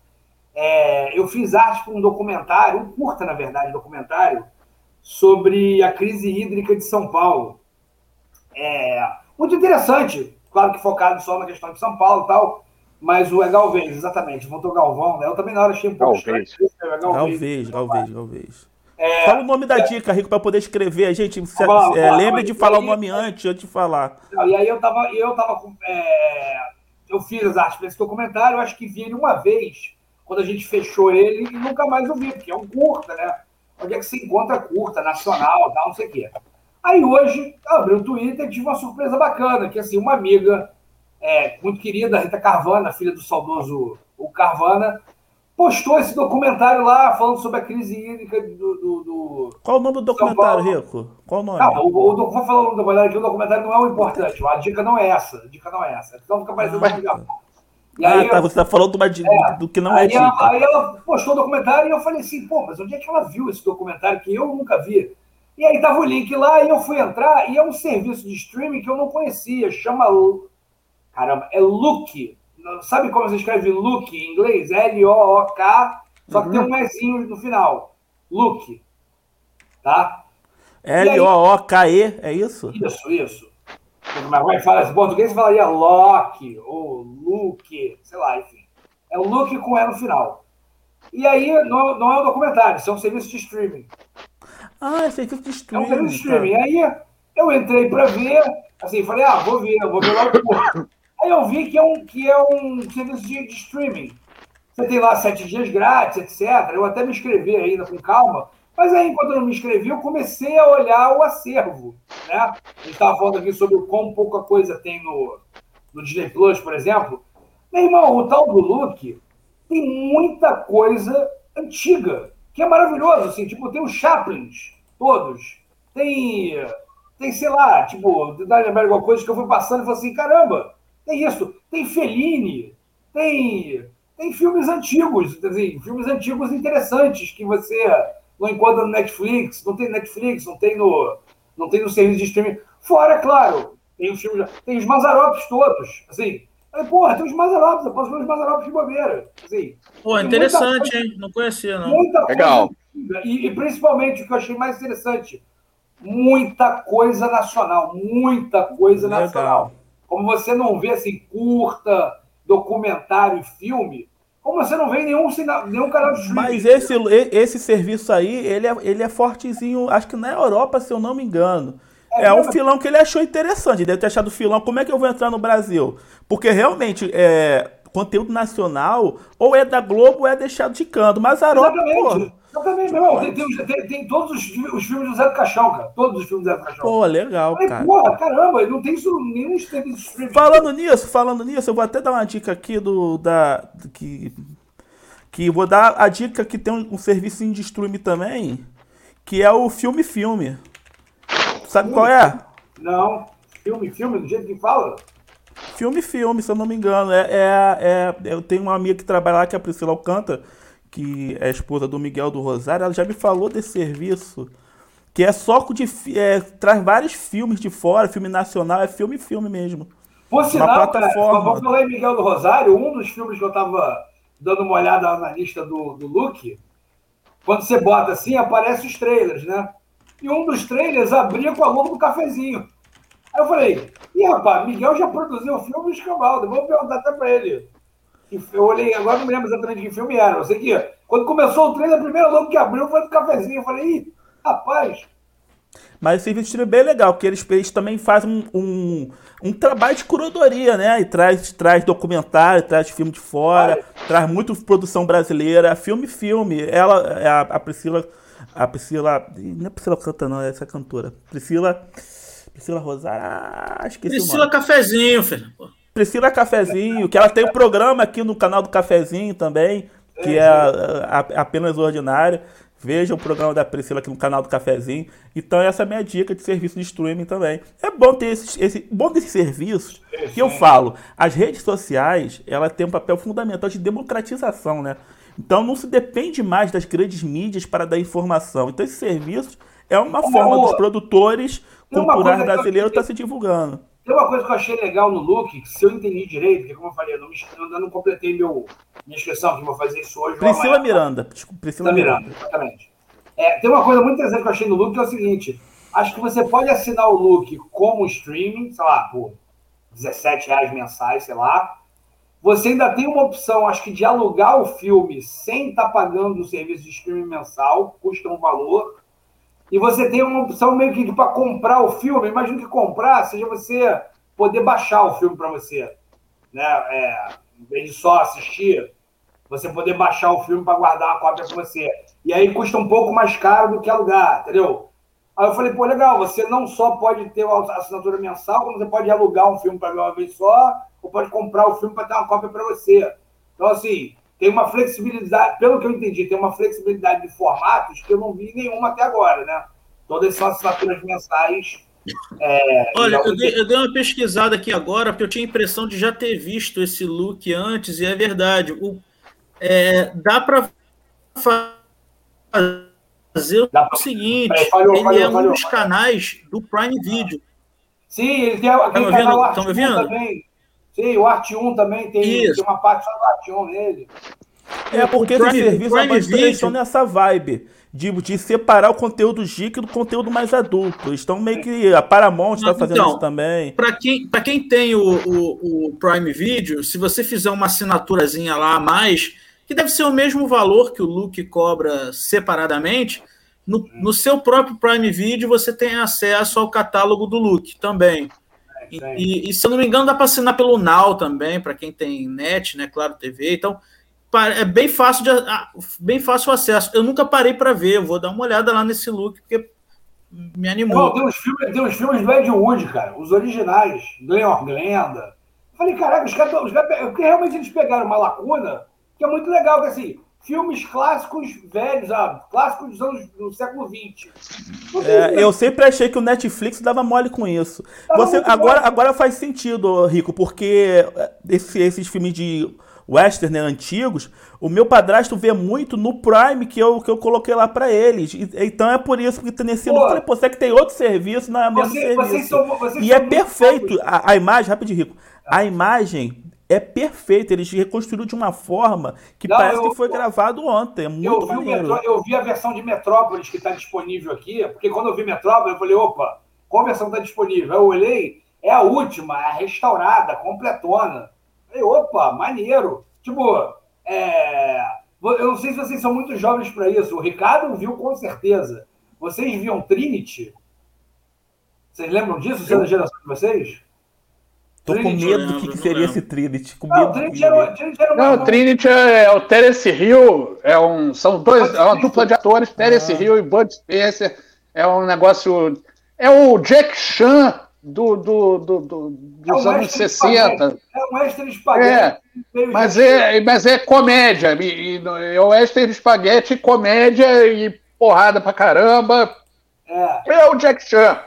é, eu fiz arte para um documentário, um curta, na verdade, documentário, sobre a crise hídrica de São Paulo. É, muito interessante, claro que focado só na questão de São Paulo e tal, mas o é Galvez, exatamente, voltou Galvão, né? Eu também na hora achei um pouco Galvez. estranho. É Galvez, Galvez, Galvez. É, Fala o nome da é, dica, Rico, para poder escrever. A gente se, é, lembre de falar o nome antes, antes de falar. E aí eu tava, eu tava com. É, eu fiz as artes para esse documentário, eu acho que vi ele uma vez, quando a gente fechou ele, e nunca mais ouvi, porque é um curta, né? Onde é que se encontra curta, nacional, tal, não sei o quê. Aí hoje, abri o Twitter e tive uma surpresa bacana, que assim, uma amiga é, muito querida, Rita Carvana, filha do saudoso o Carvana, postou esse documentário lá falando sobre a crise hídrica do. do, do Qual o nome do documentário, Rico? Qual o nome? Não, o, o, o, vou falar o documentário aqui, o documentário não é o importante, a dica não é essa. A dica não é essa. Então fica parecendo ah, legal. E aí, ah, tá, você está falando do, é, do que não é aí dica. Ela, aí ela postou o documentário e eu falei assim, pô, mas onde é que ela viu esse documentário que eu nunca vi? E aí tava o link lá e eu fui entrar e é um serviço de streaming que eu não conhecia, chama Caramba, é Look. Sabe como você escreve Look em inglês? L-O-O-K, só que uhum. tem um Ezinho no final. Look. Tá? L-O-O-K-E, é isso? Isso, isso. Mas como é que fala esse português? Falaria Loki ou Luke, sei lá, enfim. É o Look com E no final. E aí, não, não é um documentário, isso é um serviço de streaming. Ah, é serviço de streaming. É um serviço de streaming. Tá. Aí eu entrei para ver, assim, falei, ah, vou ver, vou ver logo. Aí eu vi que é um, que é um serviço de, de streaming. Você tem lá sete dias grátis, etc. Eu até me inscrevi ainda com calma. Mas aí, enquanto eu não me inscrevi, eu comecei a olhar o acervo. Né? A gente estava falando aqui sobre o quão pouca coisa tem no, no Disney Plus, por exemplo. Meu irmão, o tal do Luke tem muita coisa antiga, que é maravilhoso. Assim, tipo, tem os Chaplins, todos. Tem, tem sei lá, tipo, lembrar alguma coisa que eu fui passando e falei assim: caramba, tem isso, tem Fellini, tem, tem filmes antigos, assim, filmes antigos interessantes que você não encontra no Netflix, não tem Netflix, não tem no, não tem no serviço de streaming. Fora, claro, tem os filmes, tem os Mazarops todos, assim. Porra, tem os Mazarops, eu posso ver os Mazarops de bobeira. Assim, Pô, interessante, hein? Não conhecia, não. Muita Legal. Coisa, e, e principalmente o que eu achei mais interessante, muita coisa nacional, muita coisa Legal. nacional. Como você não vê assim, curta, documentário e filme, como você não vê nenhum, nenhum canal de streaming. Mas esse, esse serviço aí, ele é, ele é fortezinho, acho que na Europa, se eu não me engano. É, é um filão que ele achou interessante, deve ter achado filão. Como é que eu vou entrar no Brasil? Porque realmente, é, conteúdo nacional, ou é da Globo ou é deixado de canto. Mas a Europa, Exatamente. Eu também, meu irmão, tem, tem, tem, todos os, os, filmes do Zé do Caixão, cara. Todos os filmes do Zé do Caixão. Pô, legal, Falei, cara. Porra, caramba, não tem isso nenhum streaming de streaming. Falando nisso, falando nisso, eu vou até dar uma dica aqui do. Da, que, que vou dar a dica que tem um, um serviço de streaming também, que é o Filme Filme. Sabe filme? qual é? Não. Filme, filme, do jeito que fala? Filme, filme, se eu não me engano. É, é, é, eu tenho uma amiga que trabalha lá, que é a Priscila Alcântara que é a esposa do Miguel do Rosário, ela já me falou desse serviço. Que é só de. É, traz vários filmes de fora, filme nacional, é filme filme mesmo. Por sinal, vamos falar em Miguel do Rosário, um dos filmes que eu tava dando uma olhada na lista do, do Luke, quando você bota assim, aparece os trailers, né? E um dos trailers abria com a logo do cafezinho. Aí eu falei, ih, rapaz, Miguel já produziu o filme Escambaldo, vamos perguntar até pra ele. Eu olhei, agora não me lembro exatamente de que filme era. Eu sei que quando começou o trailer, a primeira logo que abriu foi do cafezinho. Eu falei, ih, rapaz. Mas esse vídeo é bem legal, porque eles, eles também fazem um, um, um, trabalho de curadoria, né? E traz, traz documentário, traz filme de fora, traz muito produção brasileira, filme, filme. Ela, é a, a Priscila, a Priscila, não é Priscila canta não, é essa cantora. Priscila, Priscila Rosário, ah, esqueci Priscila o nome. Cafezinho, filho. Priscila Cafezinho, que ela tem um programa aqui no canal do Cafezinho também, que é, é apenas ordinário. Veja o programa da Priscila aqui no canal do Cafezinho. Então essa é a minha dica de serviço de streaming também. É bom ter esse, esse bom desses serviços que eu falo. As redes sociais, ela tem um papel fundamental de democratização, né? Então não se depende mais das grandes mídias para dar informação. Então esses serviços é uma forma dos produtores culturais brasileiros estar tá se divulgando. Tem uma coisa que eu achei legal no look, que se eu entendi direito, que como eu falei, eu não, ainda não completei meu, minha inscrição, que vou fazer isso hoje. Priscila Miranda. Desculpa, Priscila Miranda, Miranda, exatamente. É, tem uma coisa muito interessante que eu achei no look, que é o seguinte, acho que você pode assinar o look como streaming, sei lá, por 17 reais mensais, sei lá. Você ainda tem uma opção, acho que, de alugar o filme sem estar tá pagando o serviço de streaming mensal, custa um valor e você tem uma opção meio que para comprar o filme. Imagina que comprar seja você poder baixar o filme para você. Né? É, em vez de só assistir, você poder baixar o filme para guardar a cópia para você. E aí custa um pouco mais caro do que alugar, entendeu? Aí eu falei, pô, legal, você não só pode ter a assinatura mensal, como você pode alugar um filme para ver uma vez só, ou pode comprar o filme para ter uma cópia para você. Então, assim, tem uma flexibilidade, pelo que eu entendi, tem uma flexibilidade de formatos que eu não vi nenhuma até agora, né? Todas são assinaturas mensais. É, Olha, eu dei, eu dei, uma pesquisada aqui agora, porque eu tinha a impressão de já ter visto esse look antes, e é verdade. O, é, dá para fazer dá o seguinte: falhou, ele falhou, é um falhou, dos canais do Prime Video. Sim, ele tem aquele tá canal Art 1 também. Sim, o Art 1 também tem, tem uma parte só do Art 1 nele. É porque esse serviço Prime é Video nessa vibe de, de separar o conteúdo geek do conteúdo mais adulto. Estão meio que. A Paramount está fazendo então, isso também. Para quem, quem tem o, o, o, Prime Video, se você fizer uma assinaturazinha lá a mais, que deve ser o mesmo valor que o Luke cobra separadamente, no, no seu próprio Prime Video você tem acesso ao catálogo do Luke também. E, e, se eu não me engano, dá para assinar pelo Now também, para quem tem net, né? Claro, TV. Então, é bem fácil, de, bem fácil o acesso. Eu nunca parei para ver, eu vou dar uma olhada lá nesse look, porque me animou. Não, tem, uns filmes, tem uns filmes do Ed Wood, cara, os originais, Glenn Glenda. Falei, caraca, os caras, os caras, porque realmente eles pegaram uma lacuna que é muito legal, que assim, filmes clássicos velhos, ah, clássicos dos anos do século XX. É, eu sempre achei que o Netflix dava mole com isso. Você, agora, agora faz sentido, Rico, porque esse, esses filmes de western né, antigos, o meu padrasto vê muito no Prime que eu, que eu coloquei lá para eles. E, então é por isso que nesse pô, eu falei, pô, você que tem outro serviço, não é mesmo você, serviço. Vocês são, vocês e é perfeito. A, a, imagem, rapidinho, Rico. A imagem é perfeito. Eles reconstruíram de uma forma que Não, parece eu, que foi gravado ontem. É muito eu vi, Metró, eu vi a versão de Metrópolis que está disponível aqui, porque quando eu vi Metrópolis, eu falei, opa, qual versão está disponível? Eu olhei, é a última, é a restaurada, completona. Eu falei, opa, maneiro. Tipo, é... eu não sei se vocês são muito jovens para isso. O Ricardo viu com certeza. Vocês viam Trinity? Vocês lembram disso? Você é da geração de vocês? Tô com medo do que, que seria esse Trinity. Com não, Trinity era, Trinity era não, o Trinity é, é, o Terence Hill, é um, são dois, é uma dupla de atores, Terence ah. Hill e Bud Spencer. É um negócio. É o Jack Chan do, do, do, do dos é anos 60. É um western espaguete. É, mas, é, mas é comédia. E, e, é o western espaguete, comédia e porrada pra caramba. É, é o Jack Chan.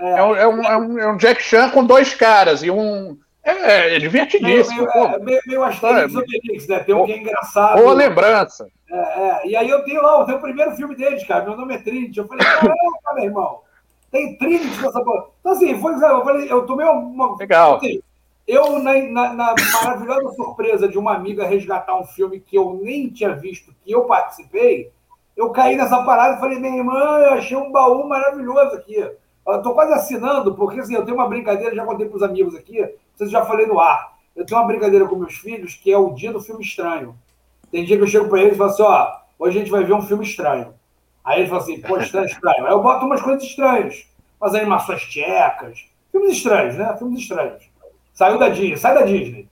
É, é, um, é, um, é, um, é um Jack Chan com dois caras e um. É, é divertidíssimo. Meio, meio, meio, meio Asterix Obelix, né? Tem um que é engraçado. Boa lembrança. É, é, E aí eu tenho lá, eu o primeiro filme deles, cara. Meu nome é Trinity. Eu falei, caramba, meu irmão. Tem Trinity nessa porra. Então, assim, foi, eu falei, eu tomei uma. Legal. Assim, eu, na, na, na, maravilhosa surpresa de uma amiga resgatar um filme que eu nem tinha visto, que eu participei, eu caí nessa parada e falei, minha irmã, eu achei um baú maravilhoso aqui. Tô quase assinando, porque assim, eu tenho uma brincadeira, já contei para os amigos aqui, vocês já falei no ar. Eu tenho uma brincadeira com meus filhos que é o dia do filme estranho. Tem dia que eu chego para eles e falo assim: ó, hoje a gente vai ver um filme estranho. Aí eles falam assim: pô, estranho, estranho. Aí eu boto umas coisas estranhas, umas animações tchecas, filmes estranhos, né? Filmes estranhos. Saiu da Disney, sai da Disney.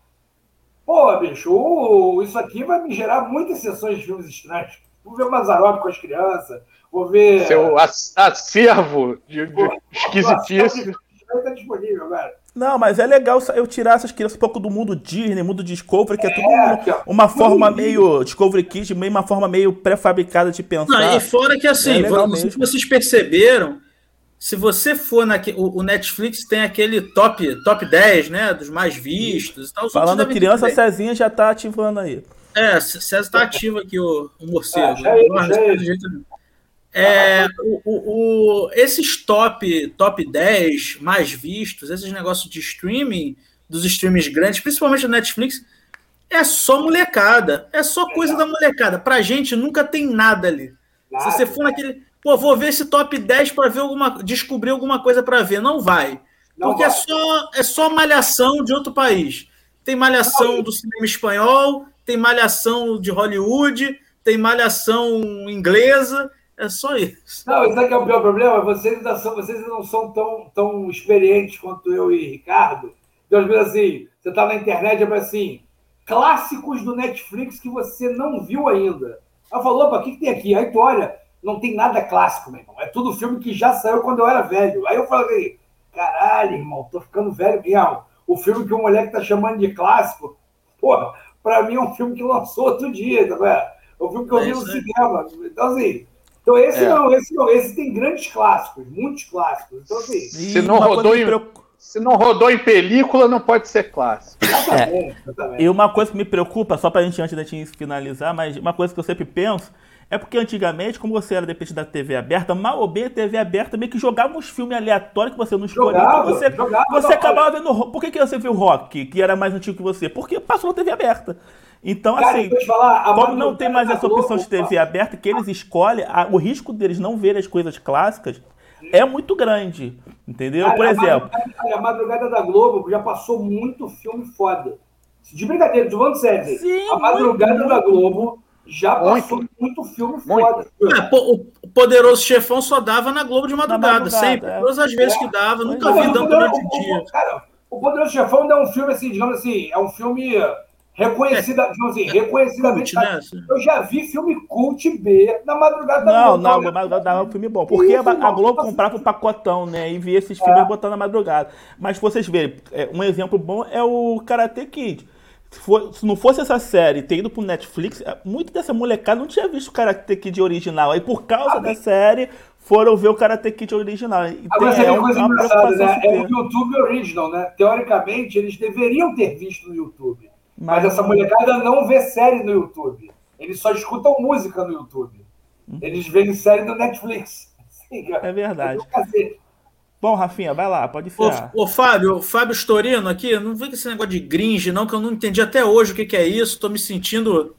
Pô, bicho, isso aqui vai me gerar muitas sessões de filmes estranhos. Vou ver Mazarop com as crianças, Vou ver. Seu acervo de, de esquisitice. Tá disponível agora. Não, mas é legal eu tirar essas crianças um pouco do mundo Disney, mundo Discovery, que é, é tudo uma forma meio Discovery Kids, meio uma forma meio pré-fabricada de pensar. Não, e fora que assim, é vocês perceberam, se você for na o, Netflix tem aquele top top 10, né, dos mais vistos, tal, Falando criança, a Cezinha já tá ativando aí. É, César tá ativo aqui o, o morcego. Ah, já é, já é. É, o, o, o, esses top, top 10 mais vistos, esses negócios de streaming, dos streamings grandes, principalmente a Netflix, é só molecada. É só coisa da molecada. Pra gente nunca tem nada ali. Nada, Se você for naquele. Pô, vou ver esse top 10 para ver alguma. descobrir alguma coisa para ver. Não vai. Não porque vai. É, só, é só malhação de outro país. Tem malhação do cinema espanhol, tem malhação de Hollywood, tem malhação inglesa. É só isso. Não, isso aqui é o pior problema. Vocês não são, vocês não são tão, tão experientes quanto eu e Ricardo. Então, às vezes, assim, você tá na internet e assim, clássicos do Netflix que você não viu ainda. Ela falou, opa, o que, que tem aqui? Aí tu olha, não tem nada clássico, meu irmão. É tudo filme que já saiu quando eu era velho. Aí eu falei, caralho, irmão, tô ficando velho mesmo. O filme que o moleque tá chamando de clássico, porra, pra mim é um filme que lançou outro dia, tá vendo? É um filme que eu é vi no cinema. Então, assim, então esse é. não, esse não, esse tem grandes clássicos, muitos clássicos. Então, assim, se não rodou em... Se não rodou em película, não pode ser clássico. É. E uma coisa que me preocupa, só pra gente antes da gente finalizar, mas uma coisa que eu sempre penso é porque antigamente, como você era dependente da TV aberta, mal ou bem a TV aberta meio que jogava uns filmes aleatórios que você não escolhia. Jogava, então você, jogava, você acabava vendo. Por que, que você viu rock, que era mais antigo que você? Porque passou na TV aberta. Então, Cara, assim, falar, como não tem mais essa opção de TV aberta, que eles escolhem, a, o risco deles não verem as coisas clássicas é muito grande. Entendeu? Cara, Por exemplo. A madrugada, a madrugada, da Globo já passou muito filme foda. De brincadeira, de falando sério. Sim, a madrugada muito, da Globo já passou muito, muito filme foda. É, o Poderoso Chefão só dava na Globo de madrugada, madrugada sempre. É. Todas as vezes é. que dava, nunca vi dando durante o dia. Cara, o Poderoso Chefão é um filme assim, digamos assim, é um filme Reconhecida, é, assim, reconhecidamente. Cult, né? Eu já vi filme cult B na madrugada da Não, não, na madrugada é um filme bom. Porque Isso, a, a, Globo comprava o pacotão, né? E via esses filmes é. botando na madrugada. Mas vocês verem, é, um exemplo bom é o Karate Kid. Se, for, se, não fosse essa série ter ido pro Netflix, é, muito dessa molecada não tinha visto o Karate Kid original. Aí por causa ah, da série foram ver o Karate Kid original. E Agora, tem, é uma coisa engraçada, né? É o YouTube original, né? Teoricamente, eles deveriam ter visto no YouTube. Mas, essa molecada não vê série no YouTube. Eles só escutam música no YouTube. Hum. Eles veem série no Netflix. É verdade. Bom, Rafinha, vai lá, pode ser. Ô, ô, Fábio, Fábio Storino aqui, não vem com esse negócio de gringe, não, que eu não entendi até hoje o que, que é isso. Tô me sentindo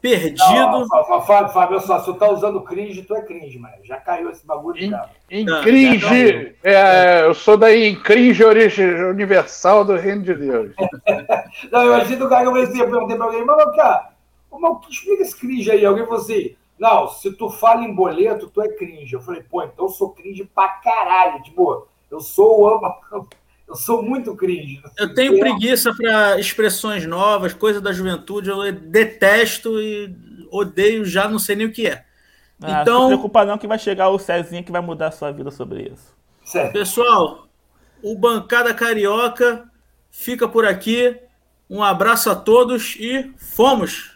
perdido. Não, Fábio, Fábio, só, se tu tá usando cringe, tu é cringe, mano. Já caiu esse bagulho em, já. Em ah, cringe, é, eu sou da em cringe universal do reino de Deus. não, eu achei do cara que eu pensei, eu perguntei pra alguém, mas, cara, mas, explica esse cringe aí. Alguém falou assim, não, se tu fala em boleto, tu é cringe. Eu falei, pô, então eu sou cringe pra caralho. Tipo, eu sou o Eu sou muito cringe. Eu tenho preguiça para expressões novas, coisa da juventude. Eu detesto e odeio, já não sei nem o que é. Ah, então, não se preocupa não que vai chegar o Cezinha que vai mudar a sua vida sobre isso. Certo. Pessoal, o Bancada Carioca fica por aqui. Um abraço a todos e fomos!